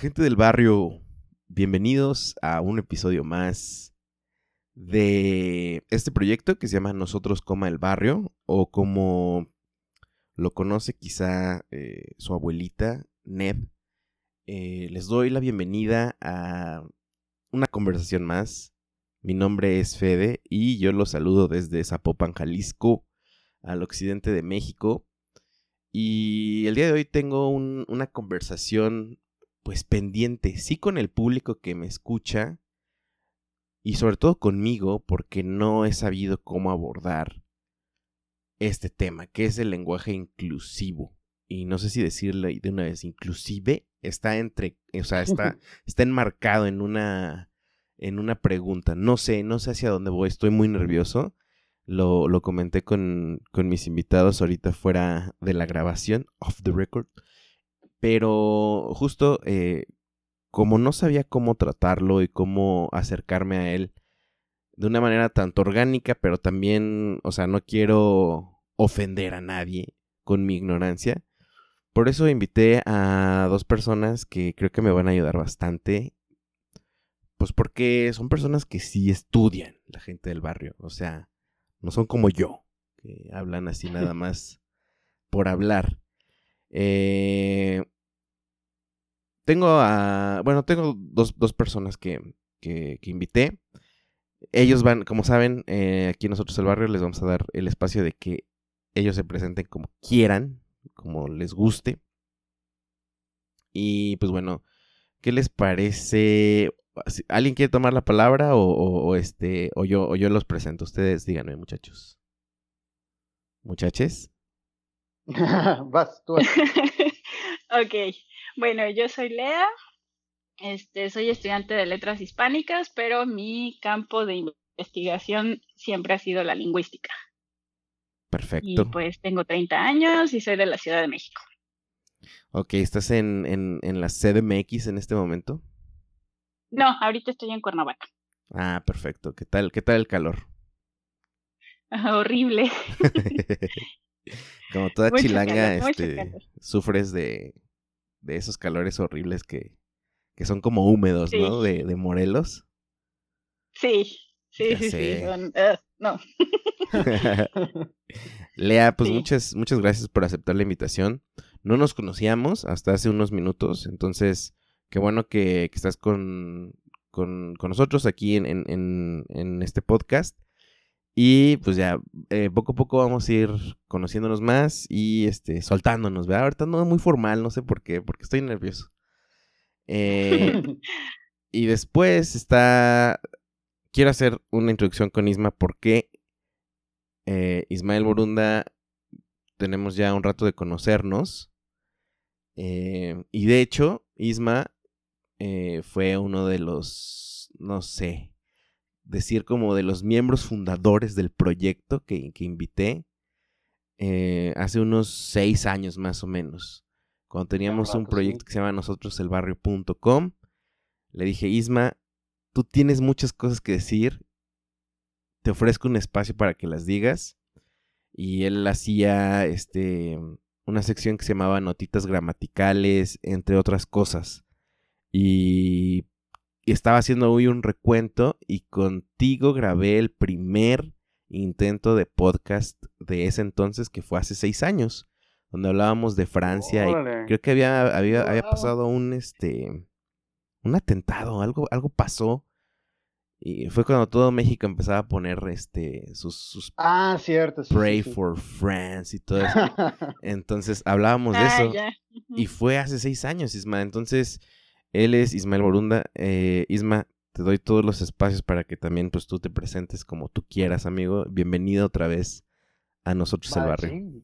Gente del barrio, bienvenidos a un episodio más de este proyecto que se llama Nosotros Coma el Barrio, o como lo conoce quizá eh, su abuelita, Ned. Eh, les doy la bienvenida a una conversación más. Mi nombre es Fede y yo los saludo desde Zapopan, Jalisco, al occidente de México. Y el día de hoy tengo un- una conversación pues pendiente, sí con el público que me escucha y sobre todo conmigo porque no he sabido cómo abordar este tema, que es el lenguaje inclusivo. Y no sé si decirle de una vez inclusive, está entre, o sea, está, está enmarcado en una, en una pregunta. No sé, no sé hacia dónde voy, estoy muy nervioso. Lo, lo comenté con, con mis invitados ahorita fuera de la grabación, off the record. Pero justo eh, como no sabía cómo tratarlo y cómo acercarme a él de una manera tanto orgánica, pero también, o sea, no quiero ofender a nadie con mi ignorancia. Por eso invité a dos personas que creo que me van a ayudar bastante. Pues porque son personas que sí estudian la gente del barrio. O sea, no son como yo, que hablan así nada más por hablar. Eh, tengo a. Bueno, tengo dos, dos personas que, que, invité. Ellos van, como saben, eh, aquí nosotros el barrio les vamos a dar el espacio de que ellos se presenten como quieran, como les guste. Y pues bueno, ¿qué les parece? ¿Alguien quiere tomar la palabra o este o yo o yo los presento? Ustedes díganme, muchachos. Muchaches. vas, tú vas. ok, bueno, yo soy Lea, este, soy estudiante de letras hispánicas, pero mi campo de investigación siempre ha sido la lingüística. Y Perfecto. pues tengo 30 años y soy de la Ciudad de México. Ok, ¿estás en, en, en la CDMX en este momento? No, ahorita estoy en Cuernavaca. Ah, perfecto. ¿Qué tal? ¿Qué tal el calor? Horrible. Como toda Mucho chilanga, calor, este, sufres de, de esos calores horribles que, que son como húmedos, ¿no? De, de Morelos. Sí, sí, Ya sí, sé. sí. son- ugh, no. Lea, pues Sí. muchas, muchas gracias por aceptar la invitación. No nos conocíamos hasta hace unos minutos, entonces qué bueno que, que estás con, con, con nosotros aquí en, en, en este podcast. Y pues ya, eh, poco a poco vamos a ir conociéndonos más y este, soltándonos, ¿verdad? Ahorita no muy formal, no sé por qué, porque estoy nervioso. Eh, y después está. Quiero hacer una introducción con Isma porque eh, Ismael Borunda tenemos ya un rato de conocernos. Y de hecho, Isma fue uno de los, no sé, decir como de los miembros fundadores del proyecto que, que invité eh, hace unos seis años más o menos. Cuando teníamos un proyecto que se llama nosotroselbarrio.com, le dije, Isma, tú tienes muchas cosas que decir, te ofrezco un espacio para que las digas. Y él hacía este, una sección que se llamaba Notitas Gramaticales, entre otras cosas. Y, y estaba haciendo hoy un recuento y contigo grabé el primer intento de podcast de ese entonces, que fue hace seis años, donde hablábamos de Francia y creo que había, había, había pasado un, este, un atentado, algo, algo pasó. Y fue cuando todo México empezaba a poner este sus, sus ah, cierto, Pray for France y todo eso. Entonces hablábamos de ah, eso. Y fue hace seis años, Isma. Entonces, él es Ismael Borunda. Eh, Isma, te doy todos los espacios para que también pues tú te presentes como tú quieras, amigo. Bienvenido otra vez a nosotros el barrio.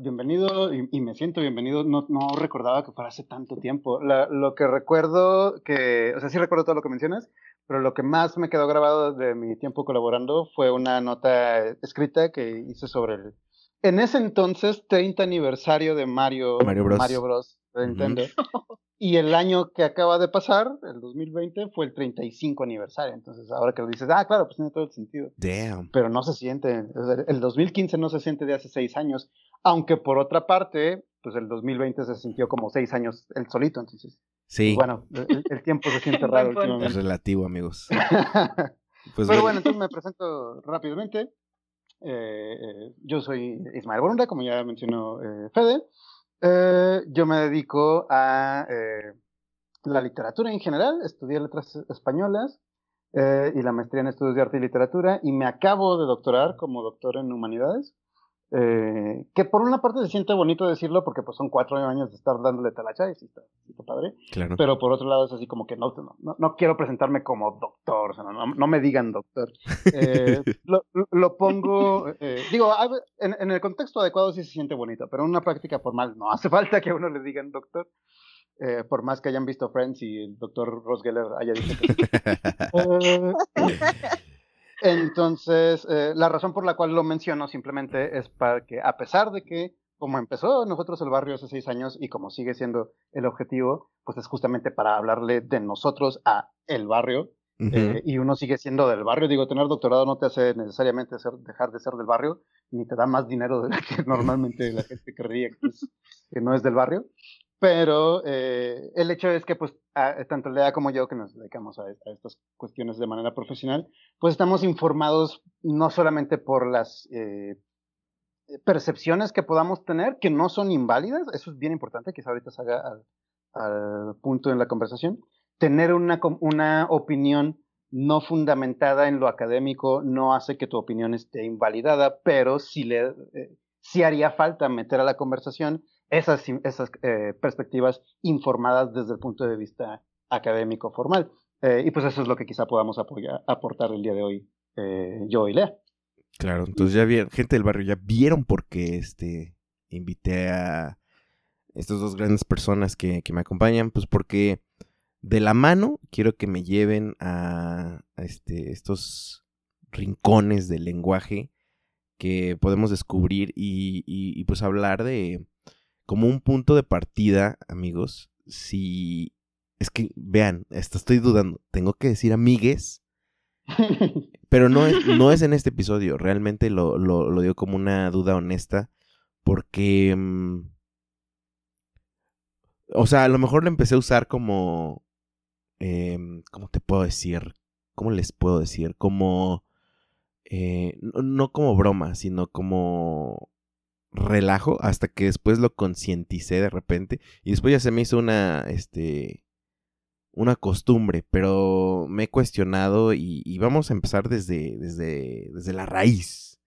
bienvenido y, me siento bienvenido. No, no recordaba que fuera hace tanto tiempo. lo que recuerdo que, o sea, sí recuerdo todo lo que mencionas, pero lo que más me quedó grabado de mi tiempo colaborando fue una nota escrita que hice sobre el, en ese entonces, 30 aniversario de Mario, Mario Bros. Mario Bros de Nintendo. Y el año que acaba de pasar, el 2020, fue el 35 aniversario. Entonces, ahora que lo dices, ah, claro, pues tiene todo el sentido. Damn. Pero no se siente, el 2015 no se siente de hace seis años. Aunque por otra parte, pues el 2020 se sintió como seis años el solito. Entonces, sí. bueno, el, tiempo se siente raro últimamente. Es relativo, amigos. pues Pero bueno, entonces me presento rápidamente. Eh, eh, yo soy Ismael Borunda, como ya mencionó eh, Fede. Eh, yo me dedico a eh, la literatura en general, estudié letras españolas eh, y la maestría en estudios de arte y literatura y me acabo de doctorar como doctor en humanidades. Eh, que por una parte se siente bonito decirlo porque pues son cuatro años de estar dándole talacha y sí está, padre. Pero por otro lado es así como que no, no, no quiero presentarme como doctor, o sea, no, no, me digan doctor. Eh, lo, lo, pongo, eh, digo, en, en, el contexto adecuado sí se siente bonito, pero en una práctica formal no hace falta que a uno le digan doctor. Eh, por más que hayan visto Friends y el doctor Ross Geller haya dicho que... Entonces, eh, la razón por la cual lo menciono simplemente es para que, a pesar de que, como empezó nosotros el barrio hace seis años y como sigue siendo el objetivo, pues es justamente para hablarle de nosotros a el barrio. eh, y uno sigue siendo del barrio. Digo, tener doctorado no te hace necesariamente ser, dejar de ser del barrio, ni te da más dinero de lo que normalmente la gente querría que, que no es del barrio. Pero eh, el hecho es que, pues, tanto Lea como yo, que nos dedicamos a, estas cuestiones de manera profesional, pues estamos informados no solamente por las eh, percepciones que podamos tener, que no son inválidas, eso es bien importante, quizá ahorita salga al, al punto en la conversación, tener una, una opinión no fundamentada en lo académico no hace que tu opinión esté invalidada, pero sí, le, eh, sí haría falta meter a la conversación esas, esas eh, perspectivas informadas desde el punto de vista académico formal. Eh, y pues eso es lo que quizá podamos apoyar, aportar el día de hoy eh, yo y Lea. Claro, entonces ya vieron, gente del barrio, ya vieron por qué este, invité a estas dos grandes personas que, que, me acompañan, pues porque de la mano quiero que me lleven a, este, estos rincones del lenguaje que podemos descubrir y, y, y pues hablar de, como un punto de partida, amigos, si... Es que, vean, esto estoy dudando. Tengo que decir amigues. Pero no es, no es en este episodio. Realmente lo, lo, como una duda honesta. Porque... Mm, o sea, a lo mejor lo empecé a usar como... Eh, ¿Cómo te puedo decir? ¿Cómo les puedo decir? Como... Eh, no como broma, sino como relajo hasta que después lo concienticé de repente y después ya se me hizo una este una costumbre, pero me he cuestionado y, vamos a empezar desde, desde, desde la raíz.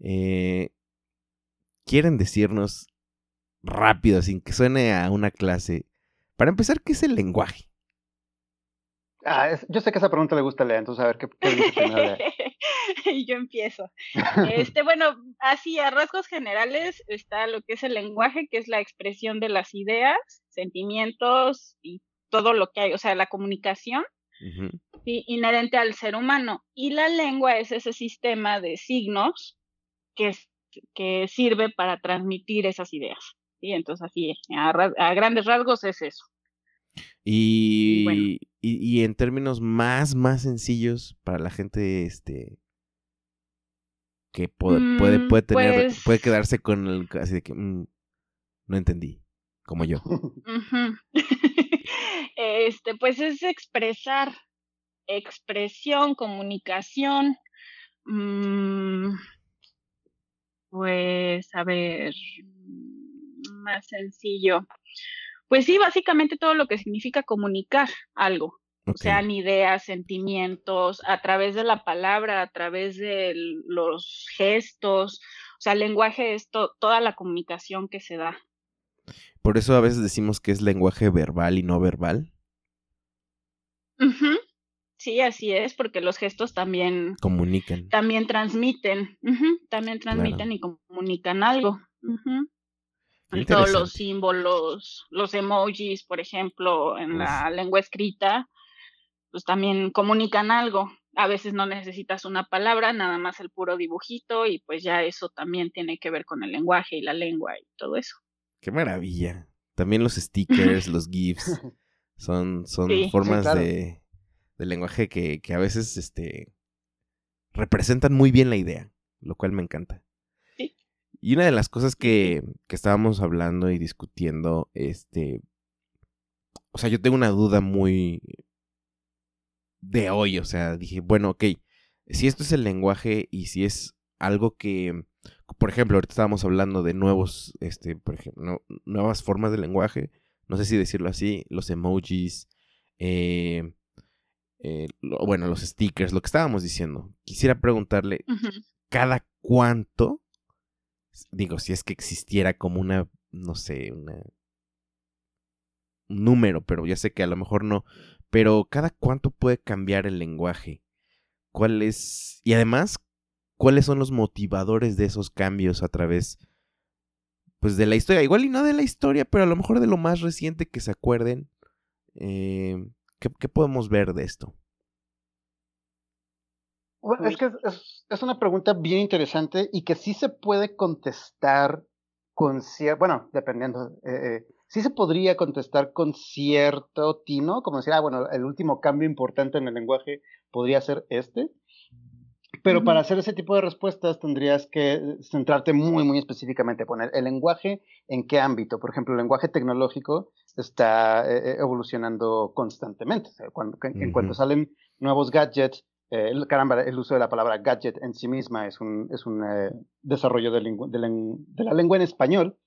Eh, ¿Quieren decirnos rápido, sin que suene a una clase? Para empezar, ¿qué es el lenguaje? Ah, yo sé que esa pregunta le gusta a Lea, entonces a ver qué, qué dice y yo empiezo. Este, bueno, así a rasgos generales está lo que es el lenguaje, que es la expresión de las ideas, sentimientos y todo lo que hay, o sea, la comunicación inherente al ser humano. Y la lengua es ese sistema de signos que, que sirve para transmitir esas ideas. Y entonces así, a, a grandes rasgos es eso. Y, y, y, y, en términos más, más sencillos para la gente, este, que puede, puede, puede, tener, puede pues quedarse con el, así de que, mm, no entendí, como yo. Este, pues es expresar, expresión, comunicación, mm, pues, a ver, más sencillo. Pues sí, básicamente todo lo que significa comunicar algo. O sean ideas, sentimientos, a través de la palabra, a través de los gestos. O sea, el lenguaje es toda la comunicación que se da. Por eso a veces decimos que es lenguaje verbal y no verbal. Sí, así es, porque los gestos también comunican. También transmiten, también transmiten y comunican algo. Todos los símbolos, los emojis, por ejemplo, en la lengua escrita, pues también comunican algo. A veces no necesitas una palabra, nada más el puro dibujito y pues ya eso también tiene que ver con el lenguaje y la lengua y todo eso. Qué maravilla. También los stickers, los GIFs, son, son formas de, del lenguaje que, a veces este, representan muy bien la idea, lo cual me encanta. Y una de las cosas que, que estábamos hablando y discutiendo, este, o sea, yo tengo una duda muy de hoy, o sea, dije, bueno, ok, si esto es el lenguaje y si es algo que, por ejemplo, ahorita estábamos hablando de nuevos, este, por ejemplo, nuevas formas de lenguaje, no sé si decirlo así, los emojis, eh, eh, bueno, los stickers, lo que estábamos diciendo. Quisiera preguntarle, ¿cada cuánto? Digo, si es que existiera como una, no sé, una, un número, pero ya sé que a lo mejor no. Pero ¿cada cuánto puede cambiar el lenguaje? ¿Cuál es? Y además, ¿cuáles son los motivadores de esos cambios a través, pues, de la historia? Igual y no de la historia, pero a lo mejor de lo más reciente que se acuerden. Eh, ¿Qué, podemos ver de esto? Bueno, es que es, una pregunta bien interesante y que sí se puede contestar con cierto, bueno, dependiendo, eh, eh, sí se podría contestar con cierto tino, como decir, ah, bueno, el último cambio importante en el lenguaje podría ser este, pero para hacer ese tipo de respuestas tendrías que centrarte muy, muy específicamente, poner el lenguaje en qué ámbito. Por ejemplo, el lenguaje tecnológico está eh, evolucionando constantemente. cuando, en, cuanto salen nuevos gadgets, eh, caramba, el uso de la palabra gadget en sí misma es un, es un desarrollo de, de, la lengua en español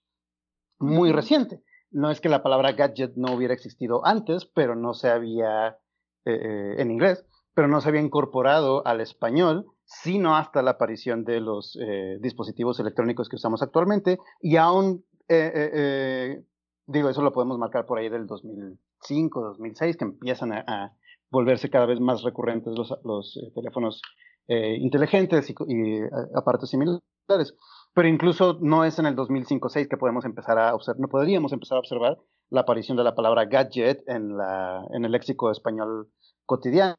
muy reciente. No es que la palabra gadget no hubiera existido antes, pero no se había en inglés, pero no se había incorporado al español sino hasta la aparición de los eh, dispositivos electrónicos que usamos actualmente y aún, eh, eh, digo, eso lo podemos marcar por ahí del 2005, 2006, que empiezan a, volverse cada vez más recurrentes los, los teléfonos inteligentes y, y aparatos similares. Pero incluso no es en el 2005-6 que podemos empezar a observar, no podríamos empezar a observar la aparición de la palabra gadget en, la, en el léxico español cotidiano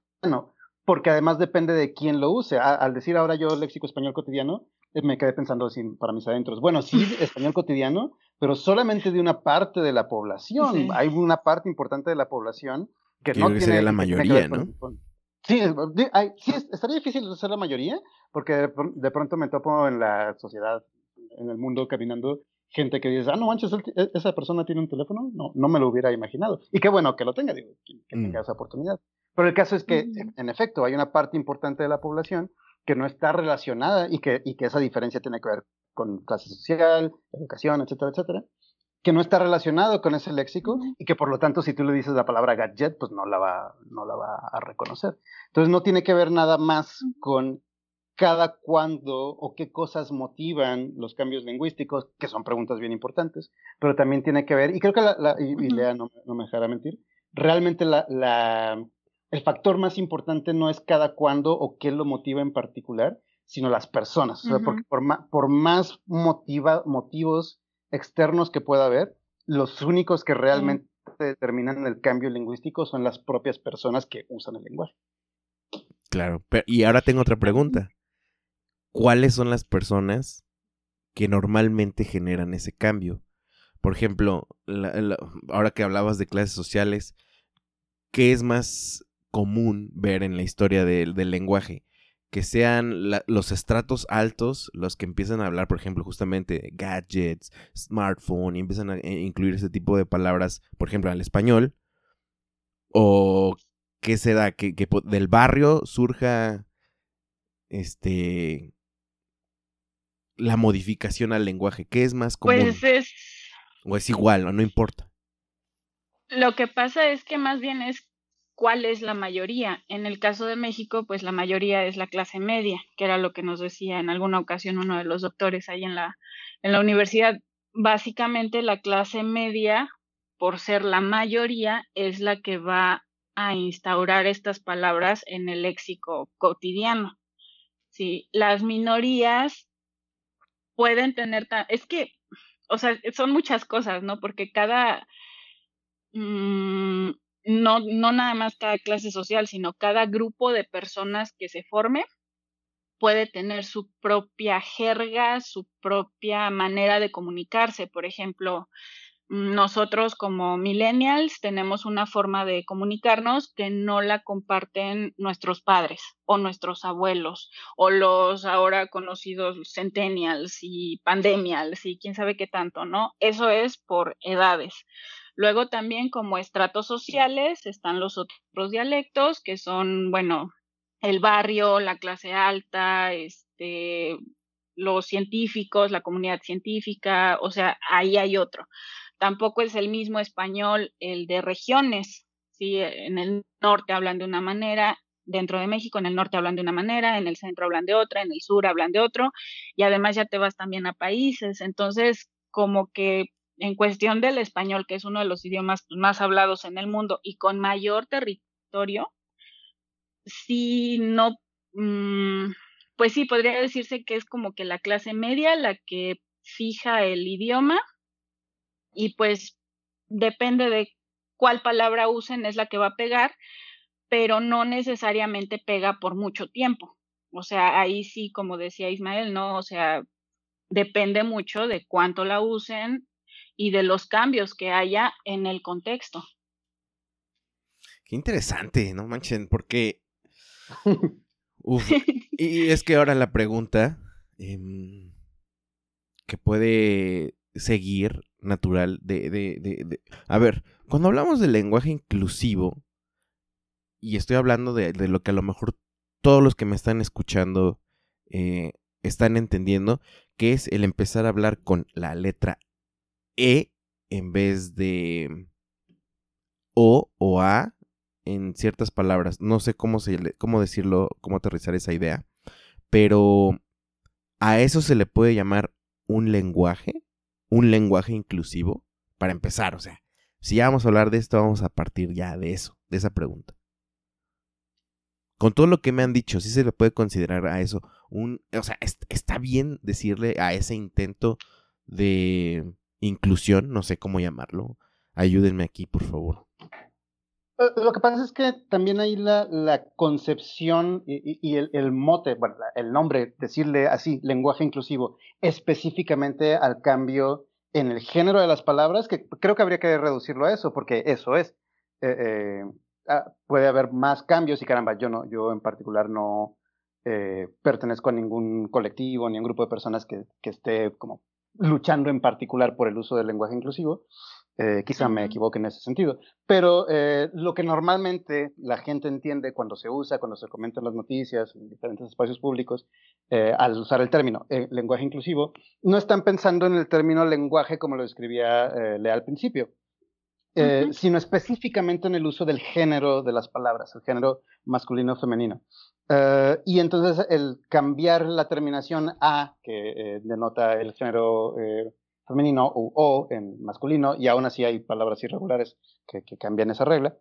porque además depende de quién lo use. al decir ahora yo léxico español cotidiano, eh, me quedé pensando así para mis adentros. Bueno, sí, español cotidiano, pero solamente de una parte de la población. Hay una parte importante de la población que no tiene. Sería la mayoría, ¿no? sí, sí, estaría difícil ser la mayoría, porque de, pronto me topo en la sociedad, en el mundo caminando, gente que dice, ah, no manches, e, esa persona tiene un teléfono. No, no me lo hubiera imaginado. Y qué bueno que lo tenga, digo, que, tenga mm. esa oportunidad. Pero el caso es que, en efecto, hay una parte importante de la población que no está relacionada y que, y que esa diferencia tiene que ver con clase social, educación, etcétera, etcétera, que no está relacionado con ese léxico y que por lo tanto si tú le dices la palabra gadget, pues no la va, no la va a reconocer. Entonces no tiene que ver nada más con cada cuándo o qué cosas motivan los cambios lingüísticos, que son preguntas bien importantes, pero también tiene que ver, y creo que la, y, Lea no, no, me dejará mentir, realmente la, la, el factor más importante no es cada cuándo o qué lo motiva en particular, sino las personas. porque por, más motivos externos que pueda haber, los únicos que realmente determinan el cambio lingüístico son las propias personas que usan el lenguaje. Claro, y ahora tengo otra pregunta. ¿Cuáles son las personas que normalmente generan ese cambio? Por ejemplo, ahora que hablabas de clases sociales, ¿qué es más común ver en la historia del lenguaje. Que sean los estratos altos los que empiezan a hablar, por ejemplo, justamente gadgets, smartphone, y empiezan a eh, incluir ese tipo de palabras, por ejemplo, al español. O qué se da, que, que del barrio surja este la modificación al lenguaje? ¿Qué es más común? Pues es... ¿O es igual o no importa? Lo que pasa es que más bien es cuál es la mayoría. En el caso de México, pues la mayoría es la clase media, que era lo que nos decía en alguna ocasión uno de los doctores ahí en la, en la universidad. Básicamente la clase media, por ser la mayoría, es la que va a instaurar estas palabras en el léxico cotidiano. Sí, las minorías pueden tener, es que, o sea, son muchas cosas, ¿no? Porque cada, mm, no, no nada más cada clase social, sino cada grupo de personas que se forme puede tener su propia jerga, su propia manera de comunicarse. Por ejemplo, nosotros como millennials tenemos una forma de comunicarnos que no la comparten nuestros padres o nuestros abuelos o los ahora conocidos centennials y pandemials y quién sabe qué tanto, ¿no? Eso es por edades. Luego también como estratos sociales están los otros dialectos que son, bueno, el barrio, la clase alta, este, los científicos, la comunidad científica, o sea, ahí hay otro. Tampoco es el mismo español el de regiones, ¿sí? En el norte hablan de una manera, dentro de México, en el norte hablan de una manera, en el centro hablan de otra, en el sur hablan de otro, y además ya te vas también a países, entonces como que en cuestión del español, que es uno de los idiomas más hablados en el mundo y con mayor territorio, sí, no, mm, pues sí, podría decirse que es como que la clase media la que fija el idioma y pues depende de cuál palabra usen es la que va a pegar, pero no necesariamente pega por mucho tiempo. O sea, ahí sí, como decía Ismael, ¿no? O sea, depende mucho de cuánto la usen y de los cambios que haya en el contexto. Qué interesante, no manchen, porque... Uf, y es que ahora la pregunta em, que puede seguir natural de, de, de, A ver, cuando hablamos del lenguaje inclusivo, y estoy hablando de, lo que a lo mejor todos los que me están escuchando eh, están entendiendo, que es el empezar a hablar con la letra e en vez de O o A en ciertas palabras. No sé cómo, cómo decirlo, cómo aterrizar esa idea, pero a eso se le puede llamar un lenguaje, un lenguaje inclusivo, para empezar, o sea, si ya vamos a hablar de esto, vamos a partir ya de eso, de esa pregunta. Con todo lo que me han dicho, sí se le puede considerar a eso un, o sea, está bien decirle a ese intento de inclusión, no sé cómo llamarlo. Ayúdenme aquí, por favor. Eh, lo que pasa es que también hay la, la concepción y, el, mote, bueno, el nombre, decirle así, lenguaje inclusivo, específicamente al cambio en el género de las palabras, que creo que habría que reducirlo a eso, porque eso es. Eh, eh, ah, puede haber más cambios y caramba, yo no, yo en particular no pertenezco a ningún colectivo ni a un grupo de personas que, que esté como luchando en particular por el uso del lenguaje inclusivo. Eh, quizá me equivoque en ese sentido, pero eh, lo que normalmente la gente entiende cuando se usa, cuando se comentan las noticias en diferentes espacios públicos, eh, al usar el término lenguaje inclusivo, no están pensando en el término lenguaje como lo describía Lea al principio, sino específicamente en el uso del género de las palabras, el género masculino o femenino. Eh, y entonces el cambiar la terminación a, que eh, denota el género eh, femenino, o o en masculino, y aún así hay palabras irregulares que, cambian esa regla,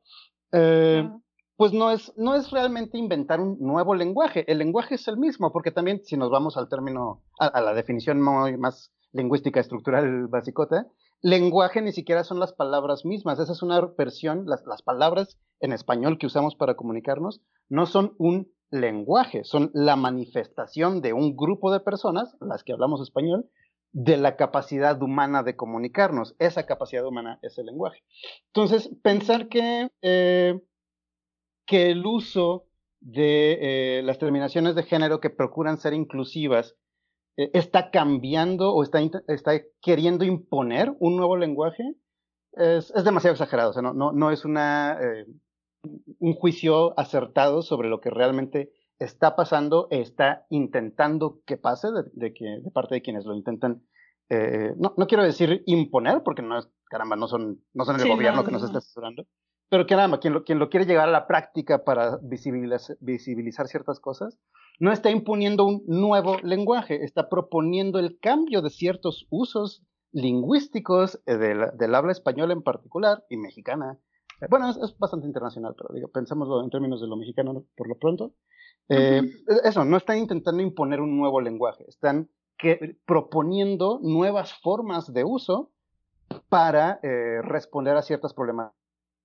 pues no es, no es realmente inventar un nuevo lenguaje. El lenguaje es el mismo, porque también si nos vamos al término, a, la definición más lingüística estructural basicota, lenguaje ni siquiera son las palabras mismas. Esa es una versión, las, palabras en español que usamos para comunicarnos no son un lenguaje, son la manifestación de un grupo de personas, las que hablamos español, de la capacidad humana de comunicarnos. Esa capacidad humana es el lenguaje. Entonces, pensar que, eh, que el uso de eh, las terminaciones de género que procuran ser inclusivas está cambiando o está, está, queriendo imponer un nuevo lenguaje es, es demasiado exagerado. O sea, no, no, no es una un juicio acertado sobre lo que realmente está pasando, está intentando que pase de, que, de parte de quienes lo intentan. Eh, no, no, quiero decir imponer, porque no es, caramba, no son, no son el gobierno que nos está asesorando, pero que nada, quien lo, quien lo quiere llegar a la práctica para visibilizar, visibilizar ciertas cosas, no está imponiendo un nuevo lenguaje, está proponiendo el cambio de ciertos usos lingüísticos eh, del, del habla española en particular y mexicana. Eh, bueno, es, bastante internacional, pero digo, pensémoslo en términos de lo mexicano por lo pronto. Eh, eso, no están intentando imponer un nuevo lenguaje, están que, proponiendo nuevas formas de uso para responder a ciertas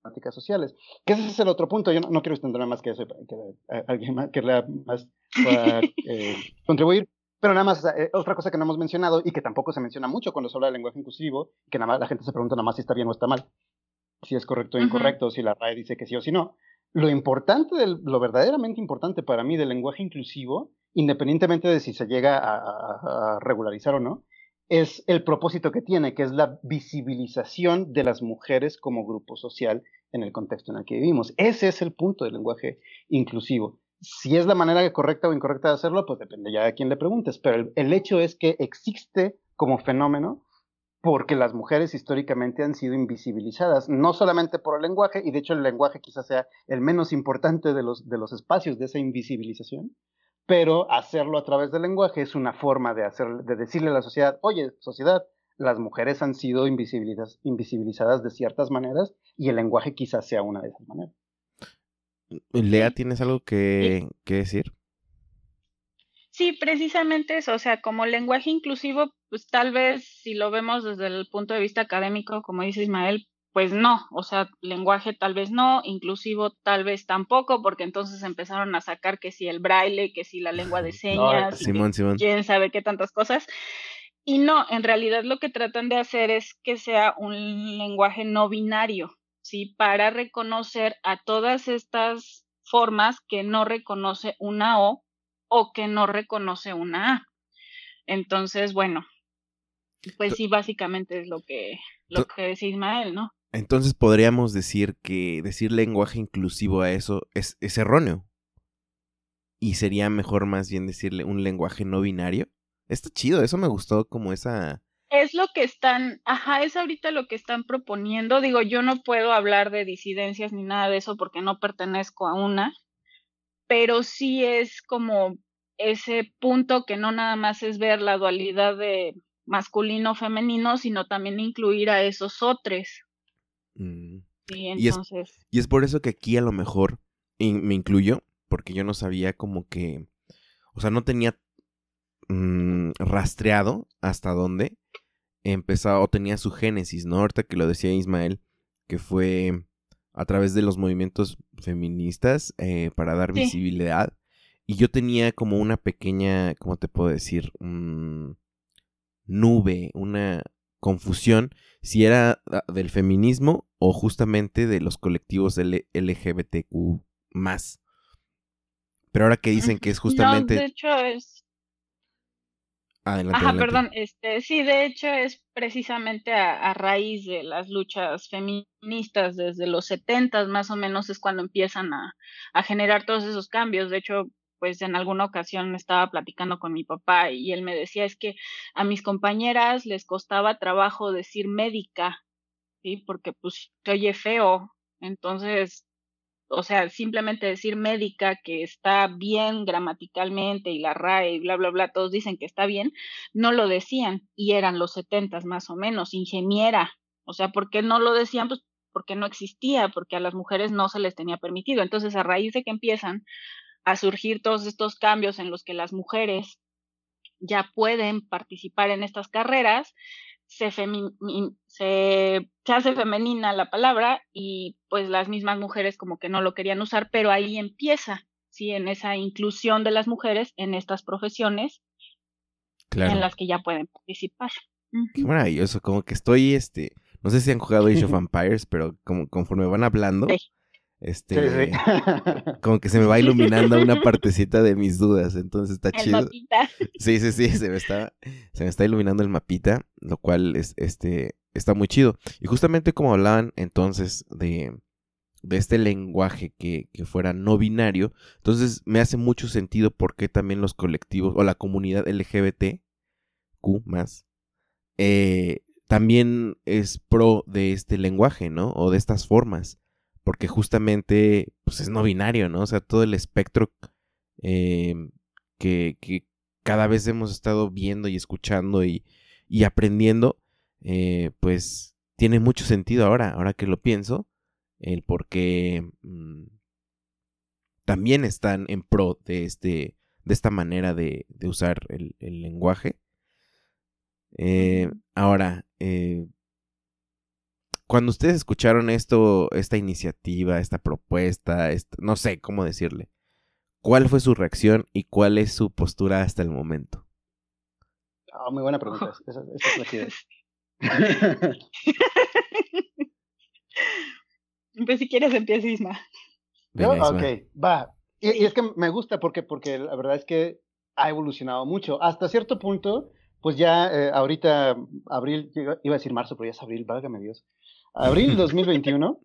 problemáticas sociales. Que ese es el otro punto. Yo no, quiero extenderme más que eso, que alguien más que lea más pueda contribuir. Pero nada más, eh, otra cosa que no hemos mencionado y que tampoco se menciona mucho cuando se habla de lenguaje inclusivo, que nada más la gente se pregunta nada más si está bien o está mal, si es correcto o incorrecto, si la RAE dice que sí o si no. Lo importante, del, lo verdaderamente importante para mí del lenguaje inclusivo, independientemente de si se llega a, a regularizar o no, es el propósito que tiene, que es la visibilización de las mujeres como grupo social en el contexto en el que vivimos. Ese es el punto del lenguaje inclusivo. Si es la manera correcta o incorrecta de hacerlo, pues depende ya de quién le preguntes, pero el, hecho es que existe como fenómeno porque las mujeres históricamente han sido invisibilizadas, no solamente por el lenguaje, y de hecho el lenguaje quizás sea el menos importante de los, de los espacios de esa invisibilización, pero hacerlo a través del lenguaje es una forma de, hacer, de decirle a la sociedad, oye, sociedad, las mujeres han sido invisibilizadas, invisibilizadas de ciertas maneras y el lenguaje quizás sea una de esas maneras. Lea, ¿tienes algo que, decir? Sí, precisamente eso, o sea, como lenguaje inclusivo, pues tal vez si lo vemos desde el punto de vista académico, como dice Ismael, pues no, o sea, lenguaje tal vez no, inclusivo tal vez tampoco, porque entonces empezaron a sacar que si el braille, que si la lengua de señas, Simón, Simón. quién sabe qué tantas cosas. Y no, en realidad lo que tratan de hacer es que sea un lenguaje no binario, ¿sí? Para reconocer a todas estas formas que no reconoce una O o que no reconoce una A. Entonces, bueno, pues sí, básicamente es lo que, lo que decía Ismael, ¿no? Entonces podríamos decir que decir lenguaje inclusivo a eso es, erróneo. Y sería mejor más bien decirle un lenguaje no binario. Está chido, eso me gustó como esa, es lo que están, ajá, es ahorita lo que están proponiendo. Digo, yo no puedo hablar de disidencias ni nada de eso porque no pertenezco a una, pero sí es como ese punto que no nada más es ver la dualidad de masculino-femenino, sino también incluir a esos otros. Mm. Sí, entonces. Y es, por eso que aquí a lo mejor me incluyo, porque yo no sabía como que, o sea, no tenía mm, rastreado hasta dónde empezaba o tenía su génesis, ¿no? Ahorita que lo decía Ismael, que fue a través de los movimientos feministas eh, para dar visibilidad. Y yo tenía como una pequeña, ¿cómo te puedo decir? nube, una confusión si era ah, del feminismo o justamente de los colectivos LGBTQ más. Pero ahora que dicen que es justamente... de hecho es Ajá, perdón, este, sí, de hecho es precisamente a, raíz de las luchas feministas desde los setentas más o menos es cuando empiezan a, a generar todos esos cambios. De hecho, pues en alguna ocasión estaba platicando con mi papá y él me decía es que a mis compañeras les costaba trabajo decir médica, ¿sí? Porque pues te oye feo. Entonces, o sea, simplemente decir médica que está bien gramaticalmente y la RAE y bla, bla, bla, todos dicen que está bien, no lo decían y eran los setentas más o menos, ingeniera. O sea, ¿por qué no lo decían? Pues porque no existía, porque a las mujeres no se les tenía permitido. Entonces, a raíz de que empiezan a surgir todos estos cambios en los que las mujeres ya pueden participar en estas carreras, se, se, hace femenina la palabra y pues las mismas mujeres como que no lo querían usar, pero ahí empieza, ¿sí? En esa inclusión de las mujeres en estas profesiones en las que ya pueden participar. Qué maravilloso, como que estoy, este, no sé si han jugado Age of Empires, pero como conforme van hablando, este, como que se me va iluminando una partecita de mis dudas, entonces está chido. Sí, sí, sí, se me está, se me está iluminando el mapita, lo cual es, este, está muy chido. Y justamente como hablaban entonces de, de este lenguaje que, que, fuera no binario. Entonces me hace mucho sentido por qué también los colectivos o la comunidad LGBTQ más eh, también es pro de este lenguaje, ¿no? O de estas formas. Porque justamente pues es no binario, ¿no? O sea, todo el espectro eh, que, que, cada vez hemos estado viendo y escuchando y, y aprendiendo, eh, pues tiene mucho sentido ahora, ahora que lo pienso el por qué mm, también están en pro de, este, de esta manera de, de usar el, el lenguaje. Eh, ahora, eh, cuando ustedes escucharon esto, esta iniciativa, esta propuesta, no sé cómo decirle, ¿cuál fue su reacción y cuál es su postura hasta el momento? Oh, muy buena pregunta. Esa, esa es Pues si quieres empieza Isma. ok, va. Y, es que me gusta porque, porque la verdad es que ha evolucionado mucho. Hasta cierto punto, pues ya eh, ahorita, abril, iba a decir marzo, pero ya es abril, válgame Dios. Abril 2021,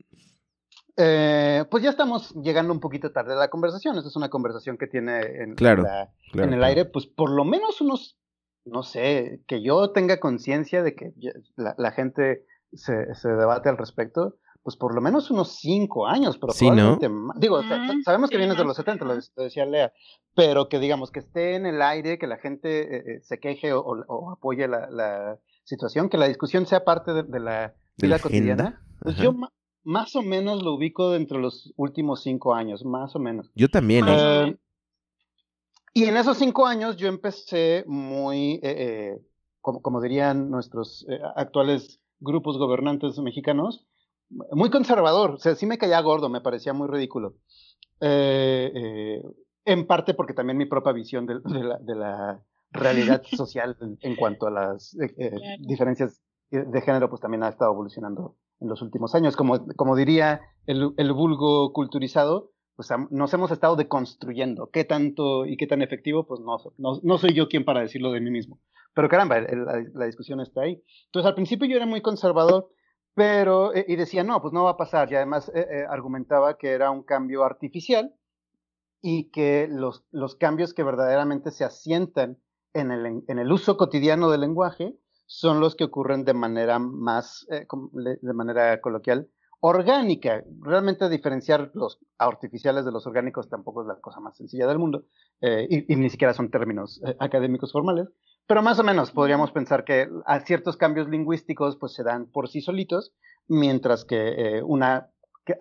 eh, pues ya estamos llegando un poquito tarde a la conversación. Esta es una conversación que tiene en, en el aire, pues por lo menos unos, no sé, que yo tenga conciencia de que la, la gente se, se, debate al respecto pues por lo menos unos cinco años, pero sí, ¿no? Digo, sabemos que vienes de los 70, lo, decía Lea, pero que digamos que esté en el aire, que la gente eh, eh, se queje o, apoye la, situación, que la discusión sea parte de, la vida cotidiana. Pues yo más o menos lo ubico dentro de los últimos cinco años, más o menos. Yo también. ¿eh? eh y en esos cinco años yo empecé muy, como, como, dirían nuestros actuales grupos gobernantes mexicanos, muy conservador, o sea, sí me caía gordo, me parecía muy ridículo. Eh, eh, en parte porque también mi propia visión de, la, realidad social en, cuanto a las eh, diferencias de género, pues también ha estado evolucionando en los últimos años. Como, como diría el, el vulgo culturizado, pues nos hemos estado deconstruyendo. ¿Qué tanto y qué tan efectivo? Pues no, no, no soy yo quien para decirlo de mí mismo. Pero caramba, la, la, discusión está ahí. Entonces al principio yo era muy conservador pero, eh, y decía, no, pues no va a pasar, y además eh, eh, argumentaba que era un cambio artificial y que los, los cambios que verdaderamente se asientan en el, en el uso cotidiano del lenguaje son los que ocurren de manera más, de manera coloquial, orgánica. Realmente diferenciar los artificiales de los orgánicos tampoco es la cosa más sencilla del mundo, y, y, ni siquiera son términos académicos formales, pero más o menos podríamos pensar que a ciertos cambios lingüísticos pues se dan por sí solitos, mientras que, eh, una,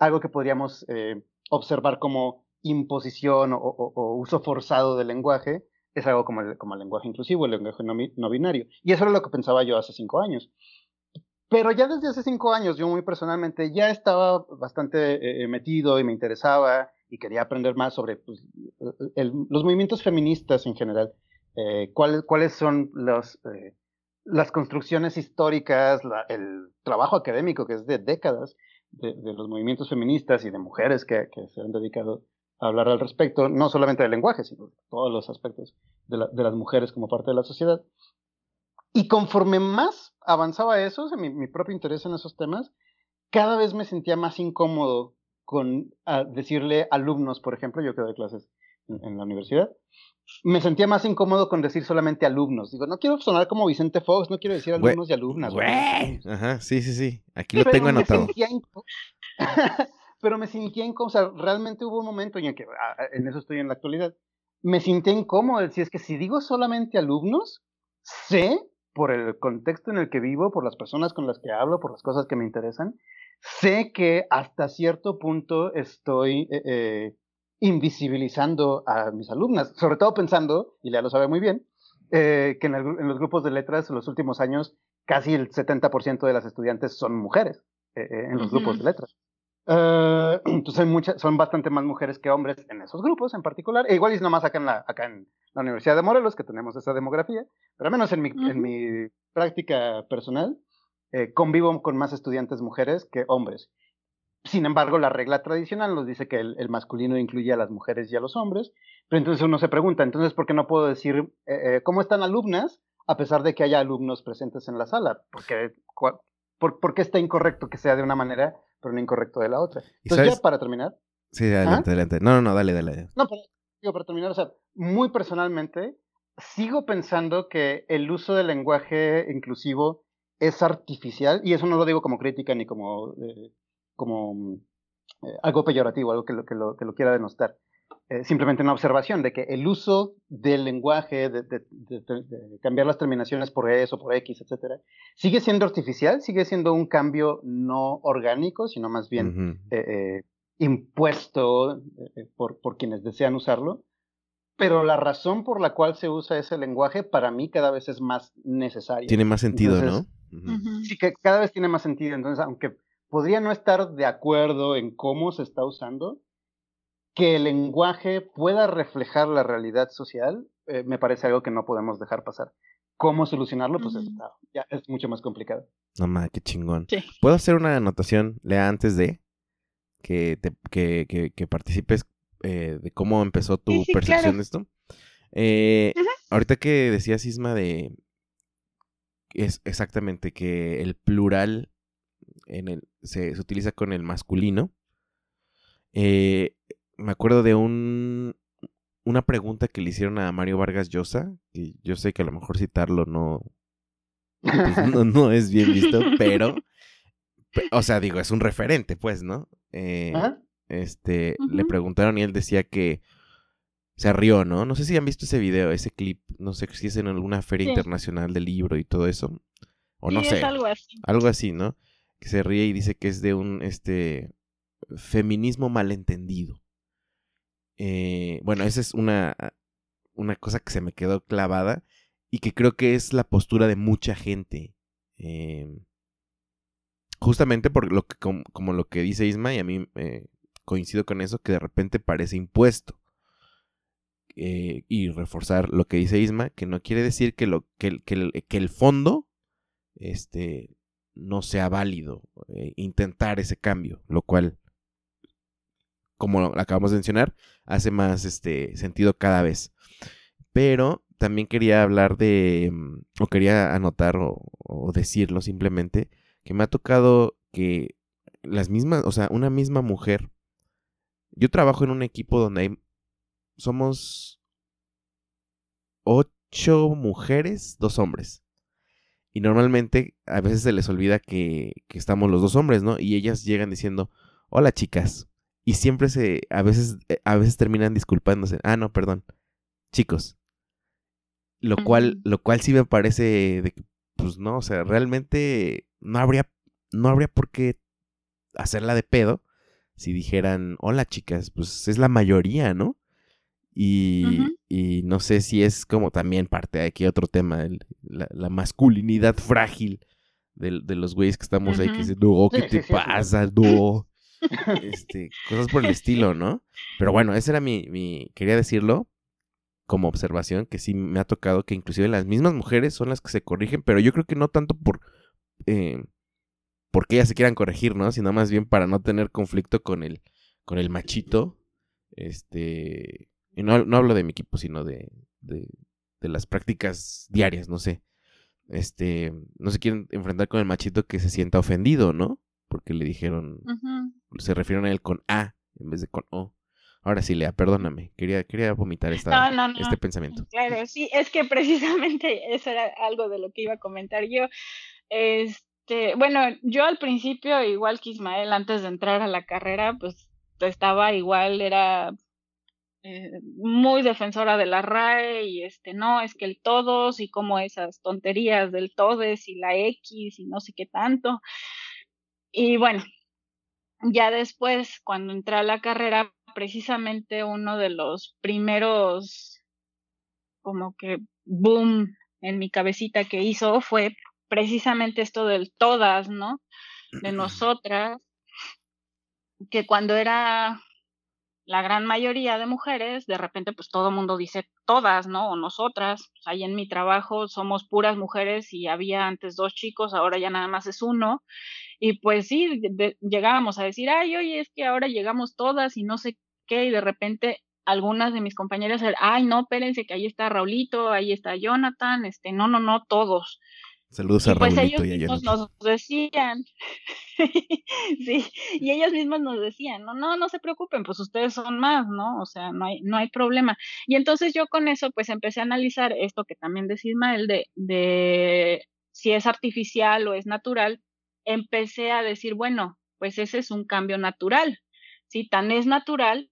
algo que podríamos eh, observar como imposición o, uso forzado del lenguaje es algo como el, como el lenguaje inclusivo, el lenguaje no, binario. Y eso era lo que pensaba yo hace cinco años. Pero ya desde hace cinco años, yo muy personalmente ya estaba bastante eh, metido y me interesaba y quería aprender más sobre pues, los movimientos feministas en general eh, cuáles son los, eh, las construcciones históricas, el trabajo académico que es de décadas de, los movimientos feministas y de mujeres que, se han dedicado hablar al respecto, no solamente del lenguaje, sino de todos los aspectos de, las mujeres como parte de la sociedad. Y conforme más avanzaba eso, mi, mi, propio interés en esos temas, cada vez me sentía más incómodo con decirle alumnos, por ejemplo, yo que doy clases en la universidad, me sentía más incómodo con decir solamente alumnos. Digo, no quiero sonar como Vicente Fox, no quiero decir alumnos y alumnas. Ajá, sí, sí, sí. Aquí lo tengo anotado. pero me sentía incómodo. O sea, realmente hubo un momento en el que, ah, en eso estoy en la actualidad, me sentía incómodo. Si es que si digo solamente alumnos, sé, por el contexto en el que vivo, por las personas con las que hablo, por las cosas que me interesan, sé que hasta cierto punto estoy eh, eh, invisibilizando a mis alumnas, sobre todo pensando, y Lea lo sabe muy bien, eh, que en, los grupos de letras en los últimos años casi el 70% de las estudiantes son mujeres en los grupos de letras. entonces muchas, son bastante más mujeres que hombres en esos grupos en particular. E igual es nomás acá en, la, acá en la Universidad de Morelos que tenemos esa demografía, pero al menos en mi, en mi práctica personal convivo con más estudiantes mujeres que hombres. Sin embargo, la regla tradicional nos dice que el, masculino incluye a las mujeres y a los hombres, pero entonces uno se pregunta, entonces, ¿por qué no puedo decir eh, eh, cómo están alumnas a pesar de que haya alumnos presentes en la sala? Porque, por, qué está incorrecto que sea de una manera, pero no incorrecto de la otra. Entonces, ya para terminar. Sí, adelante, adelante. No, no, no, dale, dale. No, pero, digo, para terminar, o sea, muy personalmente, sigo pensando que el uso del lenguaje inclusivo es artificial, y eso no lo digo como crítica ni como, eh, como eh, algo peyorativo, algo que lo, que lo, que lo quiera denostar. Eh, simplemente una observación de que el uso del lenguaje, de, cambiar las terminaciones por es o por x, etcétera, sigue siendo artificial, sigue siendo un cambio no orgánico, sino más bien impuesto por, por quienes desean usarlo pero la razón por la cual se usa ese lenguaje para mí cada vez es más necesaria. Tiene más sentido, ¿no? Sí, que cada vez tiene más sentido. Entonces, aunque podría no estar de acuerdo en cómo se está usando, que el lenguaje pueda reflejar la realidad social, eh, me parece algo que no podemos dejar pasar. ¿Cómo solucionarlo? Pues ya es mucho más complicado. No mames, qué chingón. ¿Puedo hacer una anotación, Lea, antes de que, te, que, que participes eh, de cómo empezó tu percepción de esto. Eh, ahorita que decía Sisma de es exactamente que el plural en el, se, utiliza con el masculino. Eh, me acuerdo de un una pregunta que le hicieron a Mario Vargas Llosa, que yo sé que a lo mejor citarlo no, pues, no, es bien visto, pero, o sea, digo, es un referente, pues, ¿no? Eh, este, le preguntaron y él decía que se rió, ¿no? No sé si han visto ese video, ese clip, no sé si es en alguna feria internacional del libro y todo eso, o no sé, algo así. algo así, ¿no? Que se ríe y dice que es de un, este, feminismo malentendido. Eh, bueno, esa es una, una cosa que se me quedó clavada y que creo que es la postura de mucha gente. Em, justamente por lo que, como, lo que dice Isma y a mí eh, coincido con eso, que de repente parece impuesto. Eh, y reforzar lo que dice Isma, que no quiere decir que, lo, que, que, el, fondo este, no sea válido, eh, intentar ese cambio, lo cual, como acabamos de mencionar, hace más este, sentido cada vez. Pero también quería hablar de, mm, o quería anotar o decirlo simplemente, que me ha tocado que las mismas, o sea, una misma mujer yo trabajo en un equipo donde hay, somos ocho mujeres, dos hombres. Y normalmente a veces se les olvida que, que, estamos los dos hombres, ¿no? Y ellas llegan diciendo, hola chicas. Y siempre se, a veces, eh, a veces terminan disculpándose. Ah, no, perdón. Chicos. Lo cual, lo cual sí me parece de pues no, o sea, realmente no habría, no habría por qué hacerla de pedo si dijeran, hola chicas, pues es la mayoría, ¿no? Y, y no sé si es como también parte de aquí otro tema, la, masculinidad frágil de, de, los güeyes que estamos ahí que dicen, no, ¿qué te pasa? No. Este, cosas por el estilo, ¿no? Pero bueno, ese era mi, mi, quería decirlo como observación, que sí me ha tocado que inclusive las mismas mujeres son las que se corrigen, pero yo creo que no tanto por... Eh, porque ellas se quieran corregir, ¿no? Sino más bien para no tener conflicto con el, con el machito. Este. Y no, no hablo de mi equipo, sino de, de, de, las prácticas diarias, no sé. Este. No se quieren enfrentar con el machito que se sienta ofendido, ¿no? Porque le dijeron. Se refieren a él con A en vez de con O. Ahora sí, Lea, perdóname. Quería, quería vomitar esta, este pensamiento. Claro, sí, es que precisamente eso era algo de lo que iba a comentar yo. Este este, bueno, yo al principio, igual que Ismael, antes de entrar a la carrera, pues estaba igual, era eh, muy defensora de la RAE y este, no, es que el todos y como esas tonterías del todes y la X y no sé qué tanto. Y bueno, ya después, cuando entré a la carrera, precisamente uno de los primeros, como que boom en mi cabecita que hizo fue precisamente esto del todas, ¿no? De nosotras, que cuando era la gran mayoría de mujeres, de repente pues todo el mundo dice todas, ¿no? O nosotras. Pues, ahí en mi trabajo somos puras mujeres y había antes dos chicos, ahora ya nada más es uno. Y pues sí, llegábamos a decir, ay, oye, es que ahora llegamos todas y no sé qué, y de repente algunas de mis compañeras, ay, no, espérense que ahí está Raulito, ahí está Jonathan, este, no, no, no, todos. Saludos a pues Raulito ellos y a Jonathan. nos decían, sí, y ellos mismos nos decían, no, no, no se preocupen, pues ustedes son más, ¿no? O sea, no hay, no hay problema. Y entonces yo con eso, pues empecé a analizar esto que también decía Ismael, de, de si es artificial o es natural, empecé a decir, bueno, pues ese es un cambio natural, ¿sí? Tan es natural